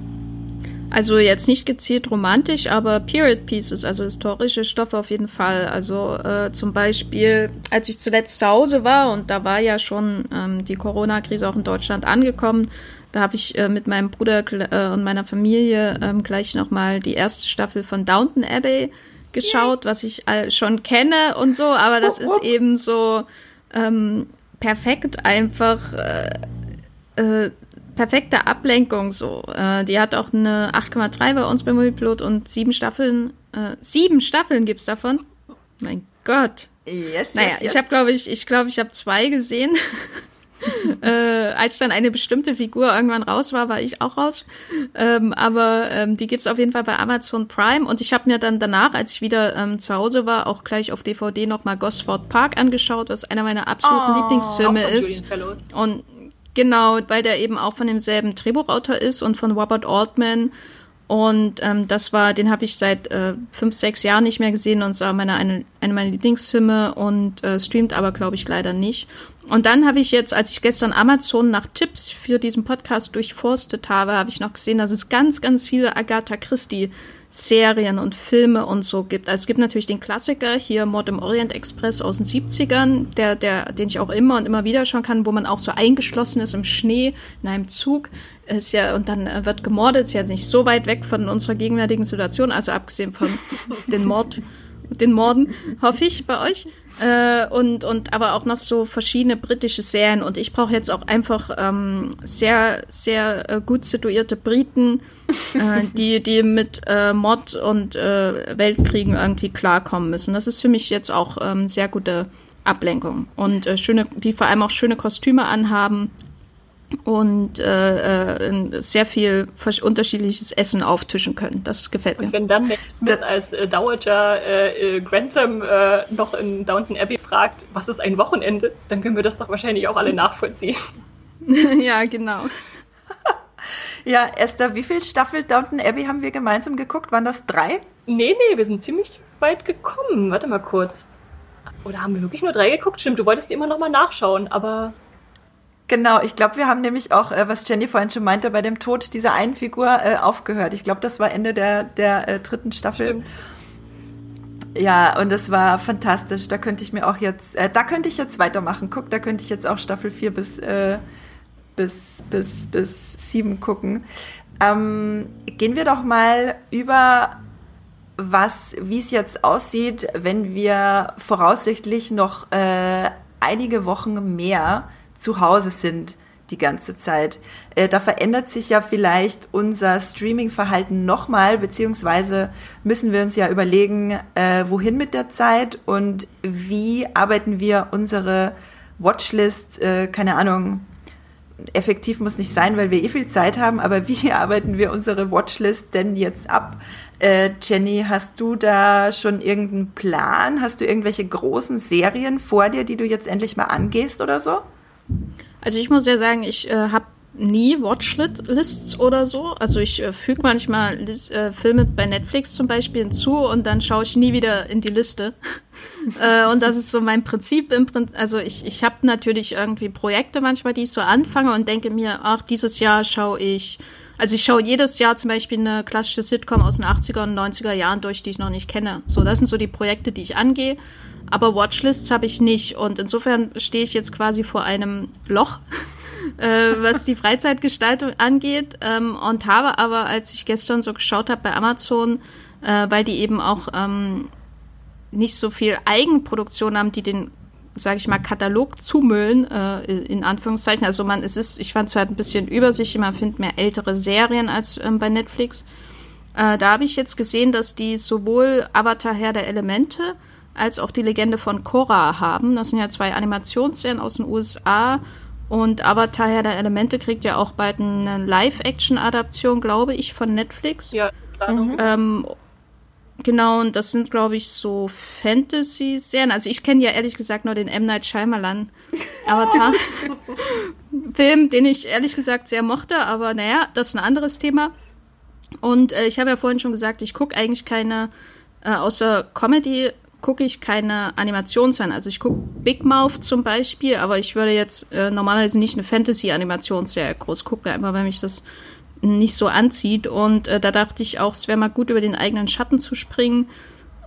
Also jetzt nicht gezielt romantisch, aber Period Pieces, also historische Stoffe auf jeden Fall. Also äh, zum Beispiel, als ich zuletzt zu Hause war und da war ja schon ähm, die Corona-Krise auch in Deutschland angekommen, da habe ich äh, mit meinem Bruder äh, und meiner Familie ähm, gleich nochmal die erste Staffel von Downton Abbey geschaut, was ich schon kenne und so, aber das ist eben so ähm, perfekt einfach äh, äh, perfekte Ablenkung so. Äh, die hat auch eine 8,3 bei uns bei Moviepilot und sieben Staffeln. Äh, sieben Staffeln gibt's davon. Mein Gott. Yes, naja, yes, yes. ich habe, glaube ich, ich glaube, ich habe zwei gesehen. äh, als dann eine bestimmte Figur irgendwann raus war, war ich auch raus. Ähm, aber ähm, die gibt's auf jeden Fall bei Amazon Prime. Und ich habe mir dann danach, als ich wieder ähm, zu Hause war, auch gleich auf DVD nochmal Gosford Park angeschaut, was einer meiner absoluten Oh, Lieblingsfilme ist. Und genau, weil der eben auch von demselben Drehbuchautor ist und von Robert Altman. Und ähm, das war, den habe ich seit äh, fünf, sechs Jahren nicht mehr gesehen und es war meine, eine, eine meiner Lieblingsfilme und äh, streamt aber, glaube ich, leider nicht. Und dann habe ich jetzt, als ich gestern Amazon nach Tipps für diesen Podcast durchforstet habe, habe ich noch gesehen, dass es ganz, ganz viele Agatha Christie Serien und Filme und so gibt. Also es gibt natürlich den Klassiker hier Mord im Orient Express aus den 70ern, der, der, den ich auch immer und immer wieder schauen kann, wo man auch so eingeschlossen ist im Schnee in einem Zug. Ist ja, und dann äh, wird gemordet, ist ja nicht so weit weg von unserer gegenwärtigen Situation, also abgesehen von den Mord, den Morden, hoffe ich, bei euch. Äh, und, und aber auch noch so verschiedene britische Serien. Und ich brauche jetzt auch einfach ähm, sehr, sehr äh, gut situierte Briten, äh, die, die mit äh, Mord und äh, Weltkriegen irgendwie klarkommen müssen. Das ist für mich jetzt auch ähm, sehr gute Ablenkung. Und äh, schöne, die vor allem auch schöne Kostüme anhaben und äh, äh, sehr viel unterschiedliches Essen auftischen können. Das gefällt mir. Und wenn dann Matt Smith als äh, Dowager äh, äh, Grantham äh, noch in Downton Abbey fragt, was ist ein Wochenende, dann können wir das doch wahrscheinlich auch alle nachvollziehen. ja, genau. Ja, Esther, wie viel Staffel Downton Abbey haben wir gemeinsam geguckt? Waren das drei? Nee, nee, wir sind ziemlich weit gekommen. Warte mal kurz. Oder haben wir wirklich nur drei geguckt? Stimmt, du wolltest die immer noch mal nachschauen, aber Genau, ich glaube, wir haben nämlich auch, äh, was Jenny vorhin schon meinte, bei dem Tod dieser einen Figur äh, aufgehört. Ich glaube, das war Ende der, der äh, dritten Staffel. stimmt. Ja, und das war fantastisch. Da könnte ich mir auch jetzt, äh, da könnte ich jetzt weitermachen. Guck, da könnte ich jetzt auch Staffel 4 bis, äh, bis, bis, bis 7 gucken. Ähm, gehen wir doch mal über was, wie es jetzt aussieht, wenn wir voraussichtlich noch äh, einige Wochen mehr zu Hause sind die ganze Zeit. Äh, da verändert sich ja vielleicht unser Streaming-Verhalten nochmal, beziehungsweise müssen wir uns ja überlegen, äh, wohin mit der Zeit und wie arbeiten wir unsere Watchlist, äh, keine Ahnung, effektiv muss nicht sein, weil wir eh viel Zeit haben, aber wie arbeiten wir unsere Watchlist denn jetzt ab? Äh, Jenny, hast du da schon irgendeinen Plan? Hast du irgendwelche großen Serien vor dir, die du jetzt endlich mal angehst oder so? Also ich muss ja sagen, ich äh, habe nie Watchlists oder so. Also ich äh, füge manchmal äh, Filme bei Netflix zum Beispiel hinzu und dann schaue ich nie wieder in die Liste. äh, und das ist so mein Prinzip. Im Prinzip also ich, ich habe natürlich irgendwie Projekte manchmal, die ich so anfange und denke mir, ach, dieses Jahr schaue ich, also ich schaue jedes Jahr zum Beispiel eine klassische Sitcom aus den 80er und 90er Jahren durch, die ich noch nicht kenne. So, das sind so die Projekte, die ich angehe. Aber Watchlists habe ich nicht. Und insofern stehe ich jetzt quasi vor einem Loch äh, was die Freizeitgestaltung angeht. Ähm, und habe aber, als ich gestern so geschaut habe bei Amazon, äh, weil die eben auch ähm, nicht so viel Eigenproduktion haben, die den sage ich mal, Katalog zumüllen, äh, in Anführungszeichen. Also man, es ist, ich fand es halt ein bisschen übersichtlich, man findet mehr ältere Serien als ähm, bei Netflix. Äh, da habe ich jetzt gesehen, dass die sowohl Avatar Herr der Elemente als auch die Legende von Korra haben. Das sind ja zwei Animationsserien aus den USA und Avatar Herr der Elemente kriegt ja auch bald eine Live-Action-Adaption, glaube ich, von Netflix. Ja, klar. Mhm. Ähm, genau, und das sind, glaube ich, so Fantasy-Serien. Also ich kenne ja ehrlich gesagt nur den M. Night Shyamalan Avatar-Film, den ich ehrlich gesagt sehr mochte, aber naja, das ist ein anderes Thema. Und äh, ich habe ja vorhin schon gesagt, ich gucke eigentlich keine, äh, außer Comedy gucke ich keine Animationsserien. Also ich gucke Big Mouth zum Beispiel, aber ich würde jetzt äh, normalerweise nicht eine Fantasy-Animationsserie groß gucken, einfach weil mich das nicht so anzieht. Und äh, da dachte ich auch, es wäre mal gut, über den eigenen Schatten zu springen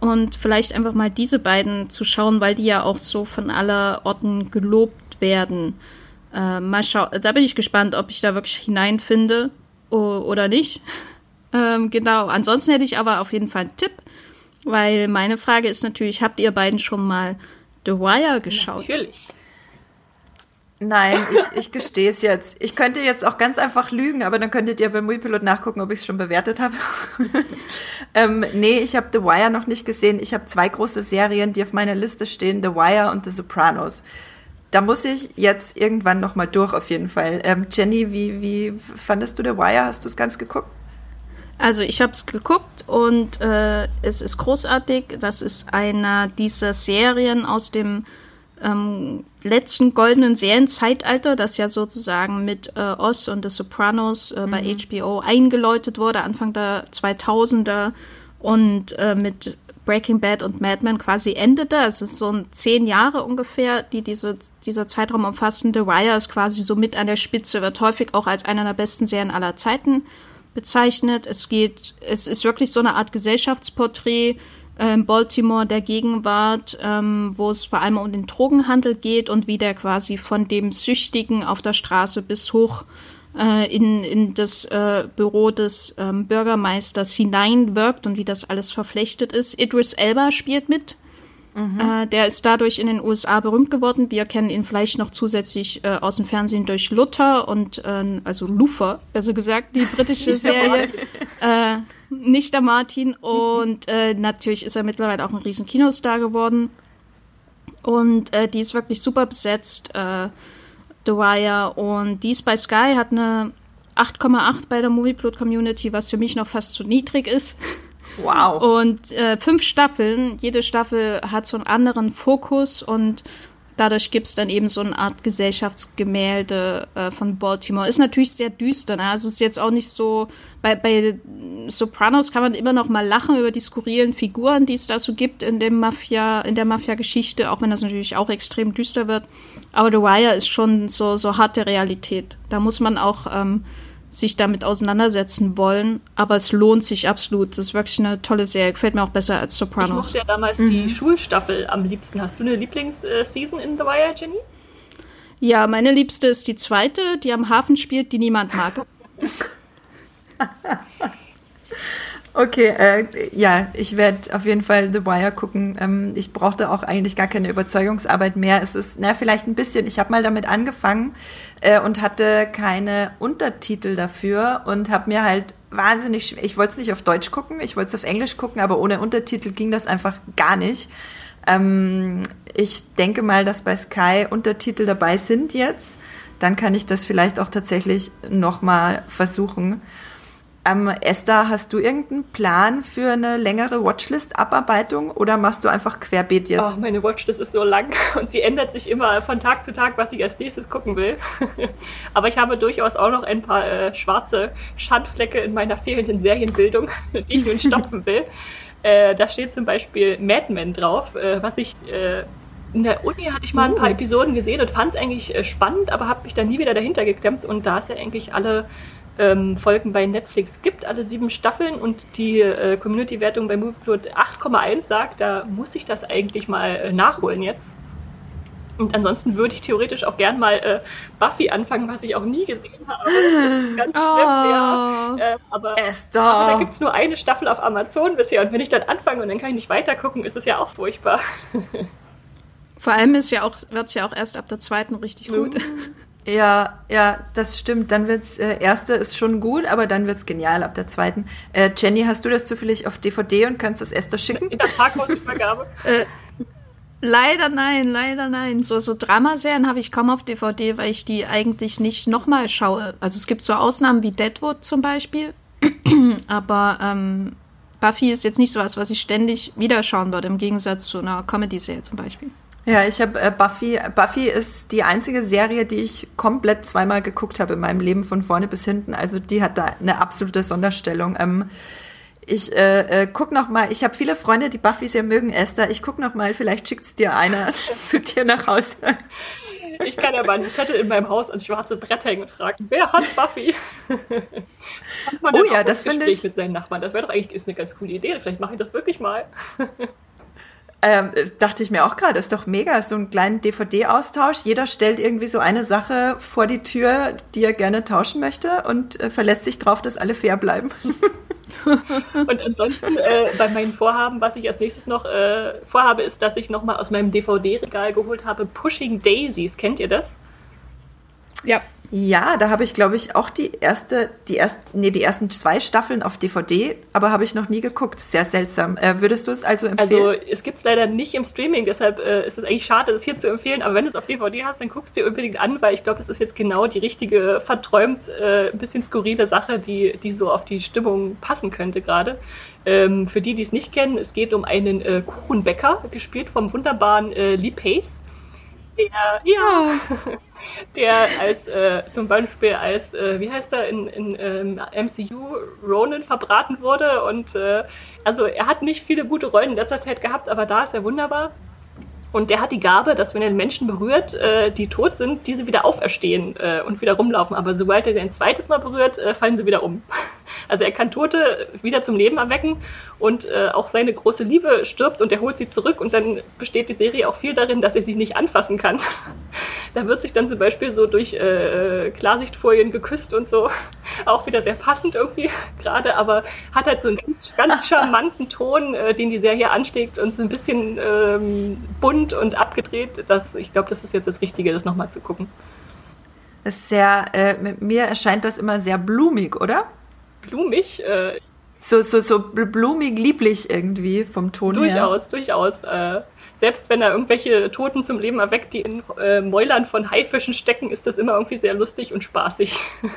und vielleicht einfach mal diese beiden zu schauen, weil die ja auch so von aller Orten gelobt werden. Äh, mal schau da bin ich gespannt, ob ich da wirklich hineinfinde oder nicht. ähm, genau, ansonsten hätte ich aber auf jeden Fall einen Tipp. Weil meine Frage ist natürlich, habt ihr beiden schon mal The Wire geschaut? Natürlich. Nein, ich, ich gestehe es jetzt. Ich könnte jetzt auch ganz einfach lügen, aber dann könntet ihr beim Moviepilot nachgucken, ob ich es schon bewertet habe. ähm, nee, ich habe The Wire noch nicht gesehen. Ich habe zwei große Serien, die auf meiner Liste stehen, The Wire und The Sopranos. Da muss ich jetzt irgendwann noch mal durch, auf jeden Fall. Ähm, Jenny, wie, wie fandest du The Wire? Hast du es ganz geguckt? Also ich habe es geguckt und äh, es ist großartig. Das ist einer dieser Serien aus dem ähm, letzten goldenen Serienzeitalter, das ja sozusagen mit äh, Oz und The Sopranos äh, mhm. bei HBO eingeläutet wurde, Anfang der 2000er und äh, mit Breaking Bad und Mad Men quasi endete. Es ist so ein zehn Jahre ungefähr, die diese, dieser Zeitraum umfassen. The Wire ist quasi so mit an der Spitze, wird häufig auch als einer der besten Serien aller Zeiten bezeichnet. Es geht, es ist wirklich so eine Art Gesellschaftsporträt in Baltimore der Gegenwart, ähm, wo es vor allem um den Drogenhandel geht und wie der quasi von dem Süchtigen auf der Straße bis hoch äh, in, in das äh, Büro des ähm, Bürgermeisters hineinwirkt und wie das alles verflechtet ist. Idris Elba spielt mit. Mhm. Äh, der ist dadurch in den USA berühmt geworden. Wir kennen ihn vielleicht noch zusätzlich äh, aus dem Fernsehen durch Luther und äh, also Luther, also gesagt, die britische Serie. Der nicht der Martin. Und äh, natürlich ist er mittlerweile auch ein riesen Kinostar geworden. Und äh, die ist wirklich super besetzt, äh, The Wire. Und die ist bei Sky, hat eine 8,8 bei der Movieplot Community, was für mich noch fast zu niedrig ist. Wow. Und äh, fünf Staffeln. Jede Staffel hat so einen anderen Fokus und dadurch gibt es dann eben so eine Art Gesellschaftsgemälde äh, von Baltimore. Ist natürlich sehr düster. Ne? Also ist jetzt auch nicht so. Bei, bei Sopranos kann man immer noch mal lachen über die skurrilen Figuren, die es da so gibt in dem Mafia, in der Mafia-Geschichte, auch wenn das natürlich auch extrem düster wird. Aber The Wire ist schon so, so harte Realität. Da muss man auch ähm, sich damit auseinandersetzen wollen, aber es lohnt sich absolut. Das ist wirklich eine tolle Serie. Gefällt mir auch besser als Sopranos. Ich mochte ja damals mhm. die Schulstaffel am liebsten. Hast du eine Lieblingsseason in The Wire, Jenny? Ja, meine liebste ist die zweite, die am Hafen spielt, die niemand mag. Okay, äh, ja, ich werde auf jeden Fall The Wire gucken. Ähm, ich brauchte auch eigentlich gar keine Überzeugungsarbeit mehr. Es ist, na, vielleicht ein bisschen, ich habe mal damit angefangen äh, und hatte keine Untertitel dafür und habe mir halt wahnsinnig, ich wollte es nicht auf Deutsch gucken, ich wollte es auf Englisch gucken, aber ohne Untertitel ging das einfach gar nicht. Ähm, ich denke mal, dass bei Sky Untertitel dabei sind jetzt. Dann kann ich das vielleicht auch tatsächlich nochmal versuchen. Ähm, Esther, hast du irgendeinen Plan für eine längere Watchlist-Abarbeitung oder machst du einfach querbeet jetzt? Oh, meine Watchlist ist so lang und sie ändert sich immer von Tag zu Tag, was ich als nächstes gucken will. Aber ich habe durchaus auch noch ein paar äh, schwarze Schandflecke in meiner fehlenden Serienbildung, die ich nun stopfen will. Äh, da steht zum Beispiel Mad Men drauf, äh, was ich äh, in der Uni hatte ich mal ein paar uh. Episoden gesehen und fand es eigentlich äh, spannend, aber habe mich dann nie wieder dahinter geklemmt. Und da es ja eigentlich alle ähm, Folgen bei Netflix gibt, alle sieben Staffeln und die äh, Community-Wertung bei Movieplot 8,1 sagt, da muss ich das eigentlich mal äh, nachholen jetzt. Und ansonsten würde ich theoretisch auch gern mal äh, Buffy anfangen, was ich auch nie gesehen habe. Ganz schlimm, oh. ja. Äh, aber, aber, da gibt es nur eine Staffel auf Amazon bisher. Und wenn ich dann anfange und dann kann ich nicht weitergucken, ist es ja auch furchtbar. Vor allem ist ja auch, wird es ja auch erst ab der zweiten richtig gut. Mhm. Ja, ja, das stimmt. Dann wird's, äh, erste ist schon gut, aber dann wird's genial ab der zweiten. Äh, Jenny, hast du das zufällig auf DVD und kannst das Esther schicken? In der Parkhausübergabe. äh, leider nein, leider nein. So, so Dramaserien habe ich kaum auf DVD, weil ich die eigentlich nicht nochmal schaue. Also es gibt so Ausnahmen wie Deadwood zum Beispiel, aber ähm, Buffy ist jetzt nicht so was, was ich ständig wieder schauen würde, im Gegensatz zu einer Comedy-Serie zum Beispiel. Ja, ich habe äh, Buffy. Buffy ist die einzige Serie, die ich komplett zweimal geguckt habe in meinem Leben von vorne bis hinten. Also die hat da eine absolute Sonderstellung. Ähm, ich äh, äh, guck noch mal. Ich habe viele Freunde, die Buffy sehr mögen. Esther, ich guck noch mal. Vielleicht schickt's dir einer zu dir nach Hause. Ich kann ja mal einen Zettel in meinem Haus ans schwarze Brett hängen und fragen, wer hat Buffy? oh ja, das finde ich. mit seinen Nachbarn. Das wäre doch eigentlich ist eine ganz coole Idee. Vielleicht mache ich das wirklich mal. Ähm, dachte ich mir auch gerade, ist doch mega, so einen kleinen DVD-Austausch. Jeder stellt irgendwie so eine Sache vor die Tür, die er gerne tauschen möchte und äh, verlässt sich drauf, dass alle fair bleiben. und ansonsten äh, bei meinen Vorhaben, was ich als nächstes noch äh, vorhabe, ist, dass ich nochmal aus meinem DVD-Regal geholt habe Pushing Daisies. Kennt ihr das? Ja. Ja, da habe ich, glaube ich, auch die erste, die erst, nee, die ersten zwei Staffeln auf DVD, aber habe ich noch nie geguckt. Sehr seltsam. Äh, würdest du es also empfehlen? Also es gibt es leider nicht im Streaming, deshalb äh, ist es eigentlich schade, das hier zu empfehlen. Aber wenn du es auf DVD hast, dann guckst du dir unbedingt an, weil ich glaube, es ist jetzt genau die richtige, verträumt, äh, ein bisschen skurrile Sache, die, die so auf die Stimmung passen könnte gerade. Ähm, für die, die es nicht kennen, es geht um einen äh, Kuchenbäcker, gespielt vom wunderbaren äh, Lee Pace der, ja, der als äh, zum Beispiel als, äh, wie heißt er, in, in ähm, MCU Ronan verbraten wurde und äh, also er hat nicht viele gute Rollen in letzter Zeit gehabt, aber da ist er wunderbar. Und der hat die Gabe, dass wenn er Menschen berührt, äh, die tot sind, diese wieder auferstehen äh, und wieder rumlaufen. Aber sobald er sie ein zweites Mal berührt, äh, fallen sie wieder um. Also er kann Tote wieder zum Leben erwecken und äh, auch seine große Liebe stirbt und er holt sie zurück und dann besteht die Serie auch viel darin, dass er sie nicht anfassen kann. da wird sich dann zum Beispiel so durch äh, Klarsichtfolien geküsst und so. Auch wieder sehr passend irgendwie gerade, aber hat halt so einen ganz, ganz charmanten Ton, äh, den die Serie anschlägt und so ein bisschen ähm, bunt und abgedreht. Das, ich glaube, das ist jetzt das Richtige, das nochmal zu gucken. ist sehr, äh, mir erscheint das immer sehr blumig, oder? blumig. Äh, so, so, so blumig, lieblich irgendwie vom Ton durchaus, her. Durchaus, durchaus. Äh, selbst wenn er irgendwelche Toten zum Leben erweckt, die in äh, Mäulern von Haifischen stecken, ist das immer irgendwie sehr lustig und spaßig.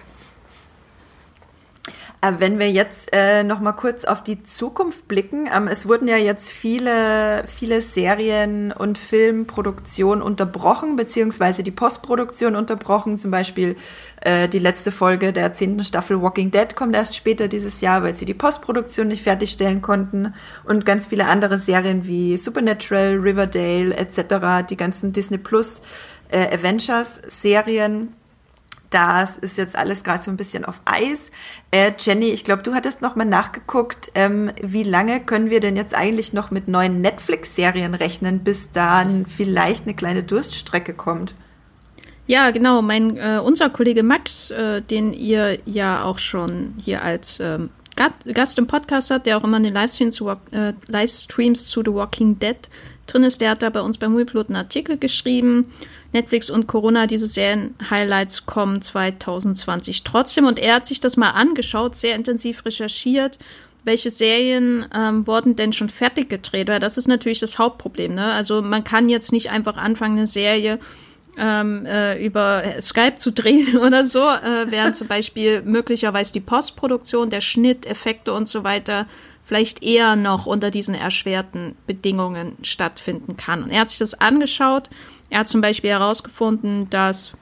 Äh, wenn wir jetzt äh, noch mal kurz auf die Zukunft blicken, ähm, es wurden ja jetzt viele, viele Serien und Filmproduktionen unterbrochen, beziehungsweise die Postproduktion unterbrochen. Zum Beispiel äh, die letzte Folge der zehnten Staffel Walking Dead kommt erst später dieses Jahr, weil sie die Postproduktion nicht fertigstellen konnten. Und ganz viele andere Serien wie Supernatural, Riverdale etc., die ganzen Disney Plus äh, Avengers-Serien das ist jetzt alles gerade so ein bisschen auf Eis. Äh, Jenny, ich glaube, du hattest noch mal nachgeguckt, ähm, wie lange können wir denn jetzt eigentlich noch mit neuen Netflix-Serien rechnen, bis dann vielleicht eine kleine Durststrecke kommt? Ja, genau. Mein, äh, unser Kollege Max, äh, den ihr ja auch schon hier als ähm, Gast im Podcast hat, der auch immer in den Livestreams zu, äh, Livestreams zu The Walking Dead drin ist, der hat da bei uns beim Moviepilot einen Artikel geschrieben Netflix und Corona, diese Serien-Highlights kommen 2020 trotzdem. Und er hat sich das mal angeschaut, sehr intensiv recherchiert, welche Serien ähm, wurden denn schon fertig gedreht. Weil das ist natürlich das Hauptproblem. Ne? Also man kann jetzt nicht einfach anfangen, eine Serie ähm, äh, über Skype zu drehen oder so, äh, während zum Beispiel möglicherweise die Postproduktion, der Schnitt, Effekte und so weiter vielleicht eher noch unter diesen erschwerten Bedingungen stattfinden kann. Und er hat sich das angeschaut. Er hat zum Beispiel herausgefunden, dass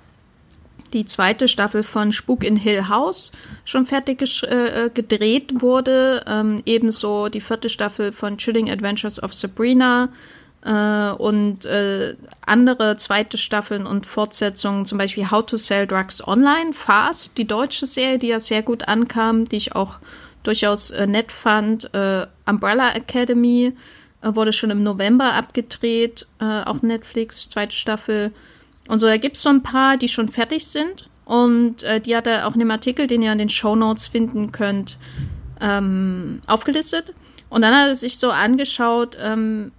die zweite Staffel von Spuk in Hill House schon fertig äh, äh, gedreht wurde. Ähm, ebenso die vierte Staffel von Chilling Adventures of Sabrina äh, und äh, andere zweite Staffeln und Fortsetzungen, zum Beispiel How to Sell Drugs Online, Fast, die deutsche Serie, die ja sehr gut ankam, die ich auch durchaus äh, nett fand. Äh, Umbrella Academy äh, wurde schon im November abgedreht, äh, auch Netflix, zweite Staffel. Und so, da gibt es so ein paar, die schon fertig sind. Und äh, die hat er auch in dem Artikel, den ihr in den Show Notes finden könnt, ähm, aufgelistet. Und dann hat er sich so angeschaut, ähm,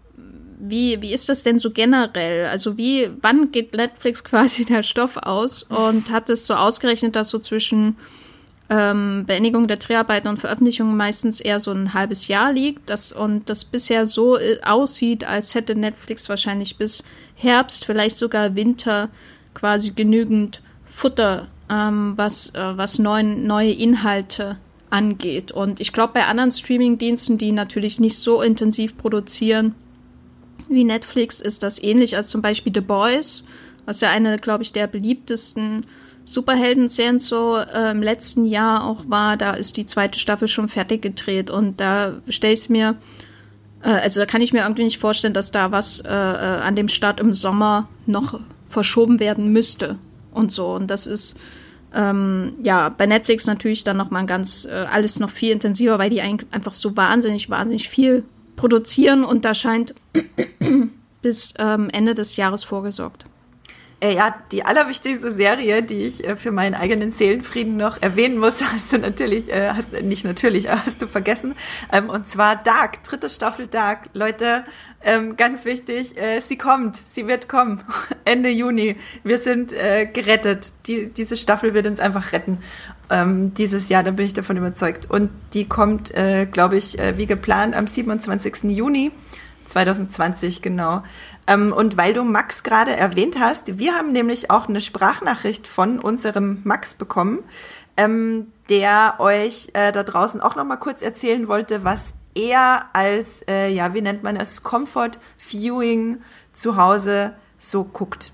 wie, wie ist das denn so generell? Also wie, wann geht Netflix quasi der Stoff aus? Und hat es so ausgerechnet, dass so zwischen ähm, Beendigung der Dreharbeiten und Veröffentlichung meistens eher so ein halbes Jahr liegt das, und das bisher so äh, aussieht, als hätte Netflix wahrscheinlich bis Herbst, vielleicht sogar Winter quasi genügend Futter, ähm, was, äh, was neuen, neue Inhalte angeht. Und ich glaube, bei anderen Streaming-Diensten, die natürlich nicht so intensiv produzieren wie Netflix, ist das ähnlich als zum Beispiel The Boys, was ja eine, glaube ich, der beliebtesten Superhelden-Serien so äh, im letzten Jahr auch war, da ist die zweite Staffel schon fertig gedreht und da stelle ich mir, äh, also da kann ich mir irgendwie nicht vorstellen, dass da was äh, äh, an dem Start im Sommer noch verschoben werden müsste und so. Und das ist ähm, ja bei Netflix natürlich dann nochmal ganz äh, alles noch viel intensiver, weil die ein, einfach so wahnsinnig, wahnsinnig viel produzieren und da scheint bis ähm, Ende des Jahres vorgesorgt. Äh, ja, die allerwichtigste Serie, die ich äh, für meinen eigenen Seelenfrieden noch erwähnen muss, hast du natürlich, äh, hast nicht natürlich, hast du vergessen. Ähm, und zwar Dark, dritte Staffel Dark. Leute, ähm, ganz wichtig, äh, sie kommt, sie wird kommen. Ende Juni. Wir sind äh, gerettet. Die, diese Staffel wird uns einfach retten. Ähm, dieses Jahr, da bin ich davon überzeugt. Und die kommt, äh, glaube ich, äh, wie geplant am 27. Juni 2020, genau. Ähm, und weil du Max gerade erwähnt hast, wir haben nämlich auch eine Sprachnachricht von unserem Max bekommen, ähm, der euch äh, da draußen auch noch mal kurz erzählen wollte, was er als, äh, ja, wie nennt man es, Comfort Viewing zu Hause so guckt.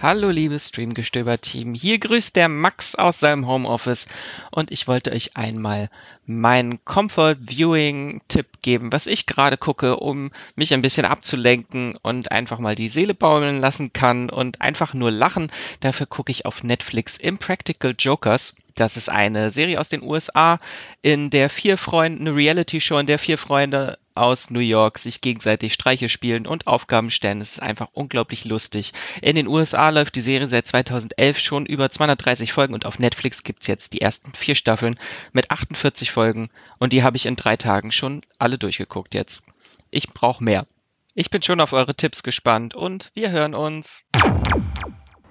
Hallo liebes Streamgestöber-Team, hier grüßt der Max aus seinem Homeoffice und ich wollte euch einmal meinen Comfort Viewing Tipp geben, was ich gerade gucke, um mich ein bisschen abzulenken und einfach mal die Seele baumeln lassen kann und einfach nur lachen. Dafür gucke ich auf Netflix Impractical Jokers. Das ist eine Serie aus den USA, in der vier Freunde, eine Reality-Show, in der vier Freunde aus New York sich gegenseitig Streiche spielen und Aufgaben stellen. Es ist einfach unglaublich lustig. In den USA läuft die Serie seit 2011 schon über 230 Folgen und auf Netflix gibt's jetzt die ersten vier Staffeln mit 48 Folgen und die habe ich in drei Tagen schon alle durchgeguckt jetzt. Ich brauche mehr. Ich bin schon auf eure Tipps gespannt und wir hören uns.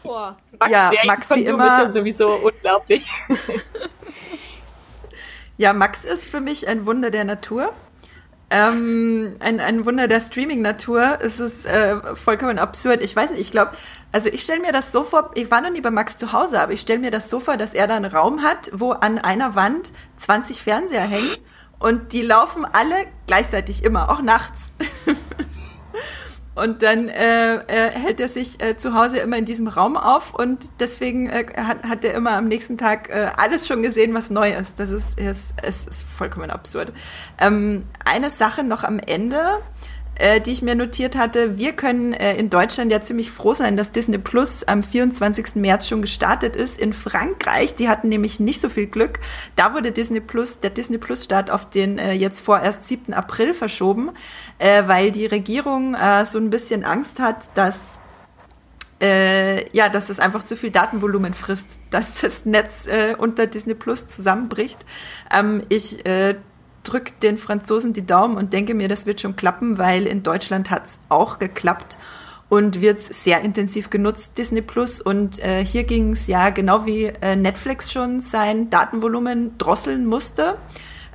Boah. Max, ja, Max wie immer. ist ja sowieso unglaublich. ja, Max ist für mich ein Wunder der Natur. Ähm, ein, ein Wunder der Streaming-Natur. Es ist äh, vollkommen absurd. Ich weiß nicht, ich glaube, also ich stelle mir das so vor, ich war noch nie bei Max zu Hause, aber ich stelle mir das so vor, dass er da einen Raum hat, wo an einer Wand 20 Fernseher hängen und die laufen alle gleichzeitig immer, auch nachts. Und dann äh, äh, hält er sich äh, zu Hause immer in diesem Raum auf und deswegen äh, hat, hat er immer am nächsten Tag äh, alles schon gesehen, was neu ist. Das ist, ist, ist, ist vollkommen absurd. Ähm, eine Sache noch am Ende äh, die ich mir notiert hatte. Wir können äh, in Deutschland ja ziemlich froh sein, dass Disney Plus am 24. März schon gestartet ist. In Frankreich, die hatten nämlich nicht so viel Glück. Da wurde Disney Plus, der Disney Plus Start auf den äh, jetzt vorerst 7. April verschoben, äh, weil die Regierung äh, so ein bisschen Angst hat, dass äh, ja, dass es einfach zu viel Datenvolumen frisst, dass das Netz äh, unter Disney Plus zusammenbricht. Ähm, ich äh, drücke den Franzosen die Daumen und denke mir, das wird schon klappen, weil in Deutschland hat es auch geklappt und wird sehr intensiv genutzt, Disney Plus. Und äh, hier ging es ja genau wie äh, Netflix schon sein Datenvolumen drosseln musste.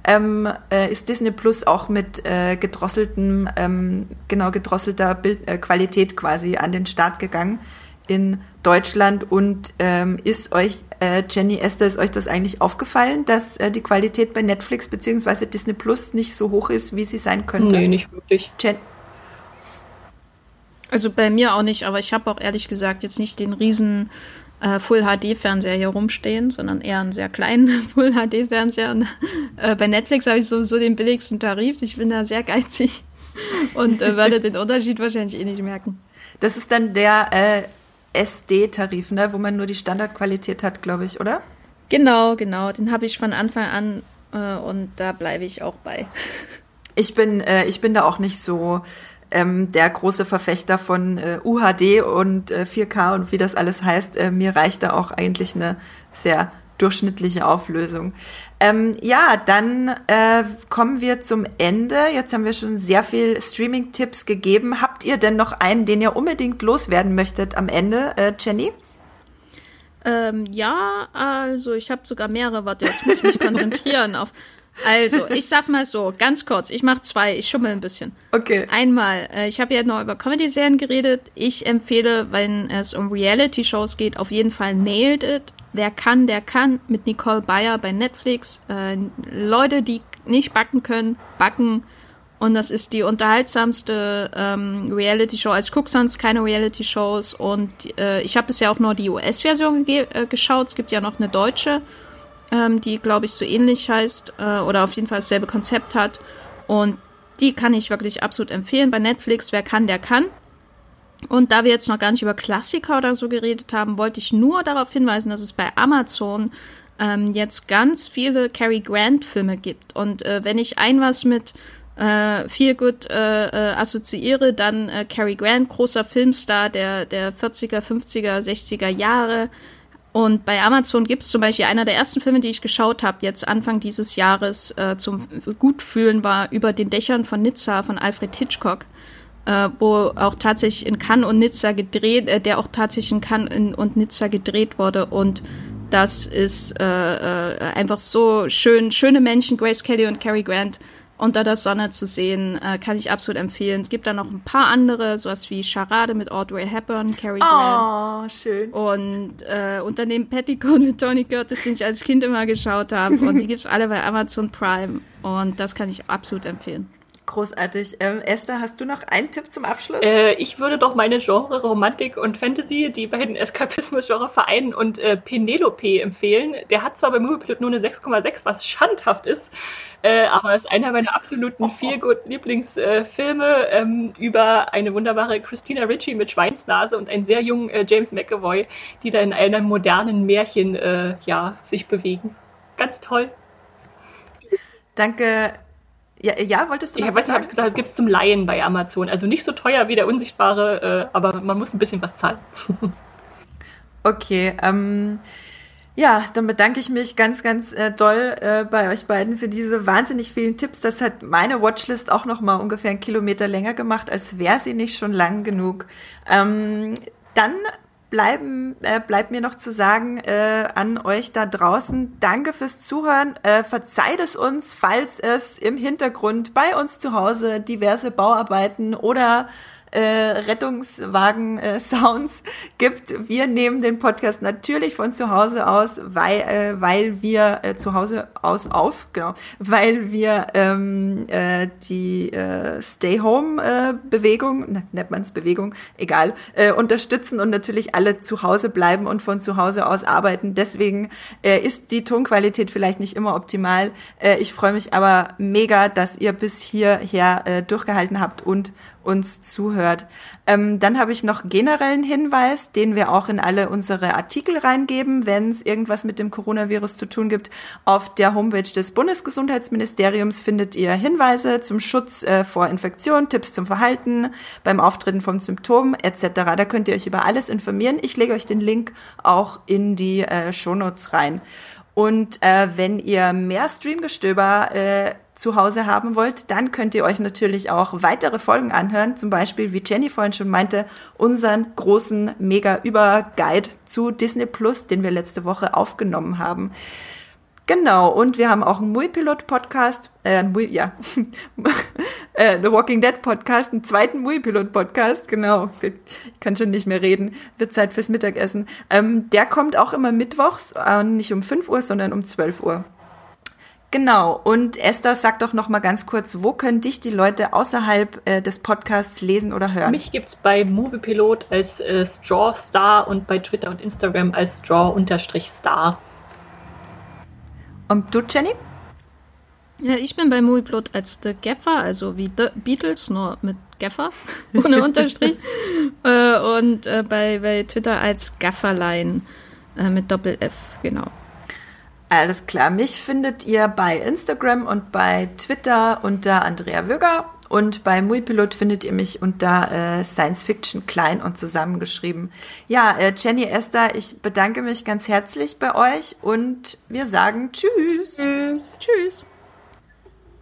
ähm, äh, ist Disney Plus auch mit äh, gedrosseltem, ähm, genau gedrosselter Bildqualität äh, quasi an den Start gegangen in Deutschland. Und ähm, ist euch, äh, Jenny Esther, ist euch das eigentlich aufgefallen, dass äh, die Qualität bei Netflix bzw. Disney Plus nicht so hoch ist, wie sie sein könnte? Nee, nicht wirklich. Jen also bei mir auch nicht, aber ich habe auch ehrlich gesagt jetzt nicht den riesen äh, Full-HD-Fernseher hier rumstehen, sondern eher einen sehr kleinen Full-HD-Fernseher. Äh, bei Netflix habe ich sowieso den billigsten Tarif. Ich bin da sehr geizig und äh, werde den Unterschied wahrscheinlich eh nicht merken. Das ist dann der äh, SD-Tarif, ne, wo man nur die Standardqualität hat, glaube ich, oder? Genau, genau. Den habe ich von Anfang an äh, und da bleibe ich auch bei. Ich bin, äh, ich bin da auch nicht so ähm, der große Verfechter von äh, UHD und äh, 4K und wie das alles heißt. Äh, mir reicht da auch eigentlich eine sehr durchschnittliche Auflösung. Ähm, ja, dann äh, kommen wir zum Ende. Jetzt haben wir schon sehr viel Streaming-Tipps gegeben. Habt ihr denn noch einen, den ihr unbedingt loswerden möchtet am Ende, äh, Jenny? Ähm, ja, also ich habe sogar mehrere. Warte, jetzt muss ich mich konzentrieren auf. Also, ich sag's mal so, ganz kurz. Ich mache zwei, ich schummel ein bisschen. Okay. Einmal, äh, ich habe ja noch über Comedy-Serien geredet. Ich empfehle, wenn es um Reality-Shows geht, auf jeden Fall Nailed It. Wer kann, der kann. Mit Nicole Bayer bei Netflix. Äh, Leute, die nicht backen können, backen. Und das ist die unterhaltsamste ähm, Reality-Show. Ich gucke sonst keine Reality-Shows. Und äh, ich habe bisher auch nur die US-Version äh, geschaut. Es gibt ja noch eine deutsche ähm, die, glaube ich, so ähnlich heißt äh, oder auf jeden Fall dasselbe Konzept hat. Und die kann ich wirklich absolut empfehlen. Bei Netflix, wer kann, der kann. Und da wir jetzt noch gar nicht über Klassiker oder so geredet haben, wollte ich nur darauf hinweisen, dass es bei Amazon ähm, jetzt ganz viele Cary Grant-Filme gibt. Und äh, wenn ich ein was mit äh, viel gut äh, äh, assoziiere, dann äh, Cary Grant, großer Filmstar der, der 40er, 50er, 60er Jahre, und bei Amazon gibt es zum Beispiel einer der ersten Filme, die ich geschaut habe, jetzt Anfang dieses Jahres äh, zum Gutfühlen, war über den Dächern von Nizza von Alfred Hitchcock, äh, wo auch tatsächlich in Cannes und Nizza gedreht, äh, der auch tatsächlich in Cannes in, und Nizza gedreht wurde. Und das ist äh, äh, einfach so schön, schöne Menschen, Grace Kelly und Cary Grant unter der Sonne zu sehen, äh, kann ich absolut empfehlen. Es gibt da noch ein paar andere, sowas wie Charade mit Audrey Hepburn, Cary Grant. Oh, schön. Und äh, Unternehmen Petticoat mit Tony Curtis, den ich als Kind immer geschaut habe. Und die gibt es alle bei Amazon Prime. Und das kann ich absolut empfehlen. Großartig. Ähm, Esther, hast du noch einen Tipp zum Abschluss? Äh, ich würde doch meine Genre Romantik und Fantasy, die beiden Eskapismus-Genre vereinen und äh, Penelope empfehlen. Der hat zwar bei Moviepilot nur eine 6,6, was schandhaft ist, äh, aber ist einer meiner absoluten Feel-Good-Lieblingsfilme ähm, über eine wunderbare Christina Ritchie mit Schweinsnase und einen sehr jungen äh, James McAvoy, die da in einem modernen Märchen äh, ja, sich bewegen. Ganz toll. Danke. Ja, ja wolltest du noch Ich weiß nicht, gesagt, gibt es zum Laien bei Amazon. Also nicht so teuer wie der Unsichtbare, äh, aber man muss ein bisschen was zahlen. okay, ähm, ja, dann bedanke ich mich ganz, ganz äh, doll äh, bei euch beiden für diese wahnsinnig vielen Tipps. Das hat meine Watchlist auch noch mal ungefähr einen Kilometer länger gemacht, als wäre sie nicht schon lang genug. Ähm, dann bleiben, äh, bleibt mir noch zu sagen äh, an euch da draußen, danke fürs Zuhören. Äh, verzeiht es uns, falls es im Hintergrund bei uns zu Hause diverse Bauarbeiten oder äh, Rettungswagen-Sounds äh, gibt. Wir nehmen den Podcast natürlich von zu Hause aus, weil, äh, weil wir äh, zu Hause aus auf, genau, weil wir ähm, äh, die äh, Stay-Home-Bewegung, äh, nennt man es Bewegung, egal, äh, unterstützen und natürlich alle zu Hause bleiben und von zu Hause aus arbeiten. Deswegen äh, ist die Tonqualität vielleicht nicht immer optimal. Äh, ich freue mich aber mega, dass ihr bis hierher äh, durchgehalten habt und uns zuhört. Ähm, dann habe ich noch generellen Hinweis, den wir auch in alle unsere Artikel reingeben, wenn es irgendwas mit dem Coronavirus zu tun gibt. Auf der Homepage des Bundesgesundheitsministeriums findet ihr Hinweise zum Schutz äh, vor Infektion, Tipps zum Verhalten, beim Auftreten von Symptomen etc. Da könnt ihr euch über alles informieren. Ich lege euch den Link auch in die äh, Shownotes rein. Und äh, wenn ihr mehr Streamgestöber äh, zu Hause haben wollt, dann könnt ihr euch natürlich auch weitere Folgen anhören. Zum Beispiel, wie Jenny vorhin schon meinte, unseren großen Mega-Über-Guide zu Disney Plus, den wir letzte Woche aufgenommen haben. Genau, und wir haben auch einen Mui-Pilot-Podcast, äh, Mui, ja, äh, The Walking Dead Podcast, einen zweiten Mui-Pilot-Podcast, genau, ich kann schon nicht mehr reden, wird Zeit fürs Mittagessen. Ähm, der kommt auch immer mittwochs, äh, nicht um 5 Uhr, sondern um 12 Uhr. Genau, und Esther, sag doch noch mal ganz kurz, wo können dich die Leute außerhalb äh, des Podcasts lesen oder hören? Mich gibt's bei Moviepilot als äh, Straw Star und bei Twitter und Instagram als Straw-Star. Und du, Jenny? Ja, ich bin bei Movieplot als The Gaffer, also wie The Beatles, nur mit Gaffer, ohne Unterstrich. äh, und äh, bei, bei Twitter als Gafferlein äh, mit Doppel-F, genau. Alles klar, mich findet ihr bei Instagram und bei Twitter unter Andrea Wöger und bei Muipilot findet ihr mich unter äh, Science Fiction klein und zusammengeschrieben. Ja, äh, Jenny Esther, ich bedanke mich ganz herzlich bei euch und wir sagen Tschüss. Tschüss. Tschüss.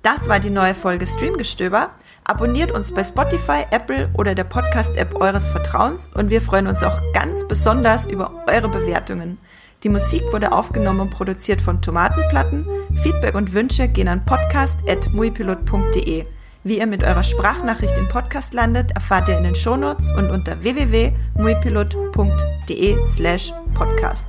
Das war die neue Folge Streamgestöber. Abonniert uns bei Spotify, Apple oder der Podcast-App eures Vertrauens und wir freuen uns auch ganz besonders über eure Bewertungen. Die Musik wurde aufgenommen und produziert von Tomatenplatten. Feedback und Wünsche gehen an podcast.muipilot.de. Wie ihr mit eurer Sprachnachricht im Podcast landet, erfahrt ihr in den Shownotes und unter www.muipilot.de slash podcast.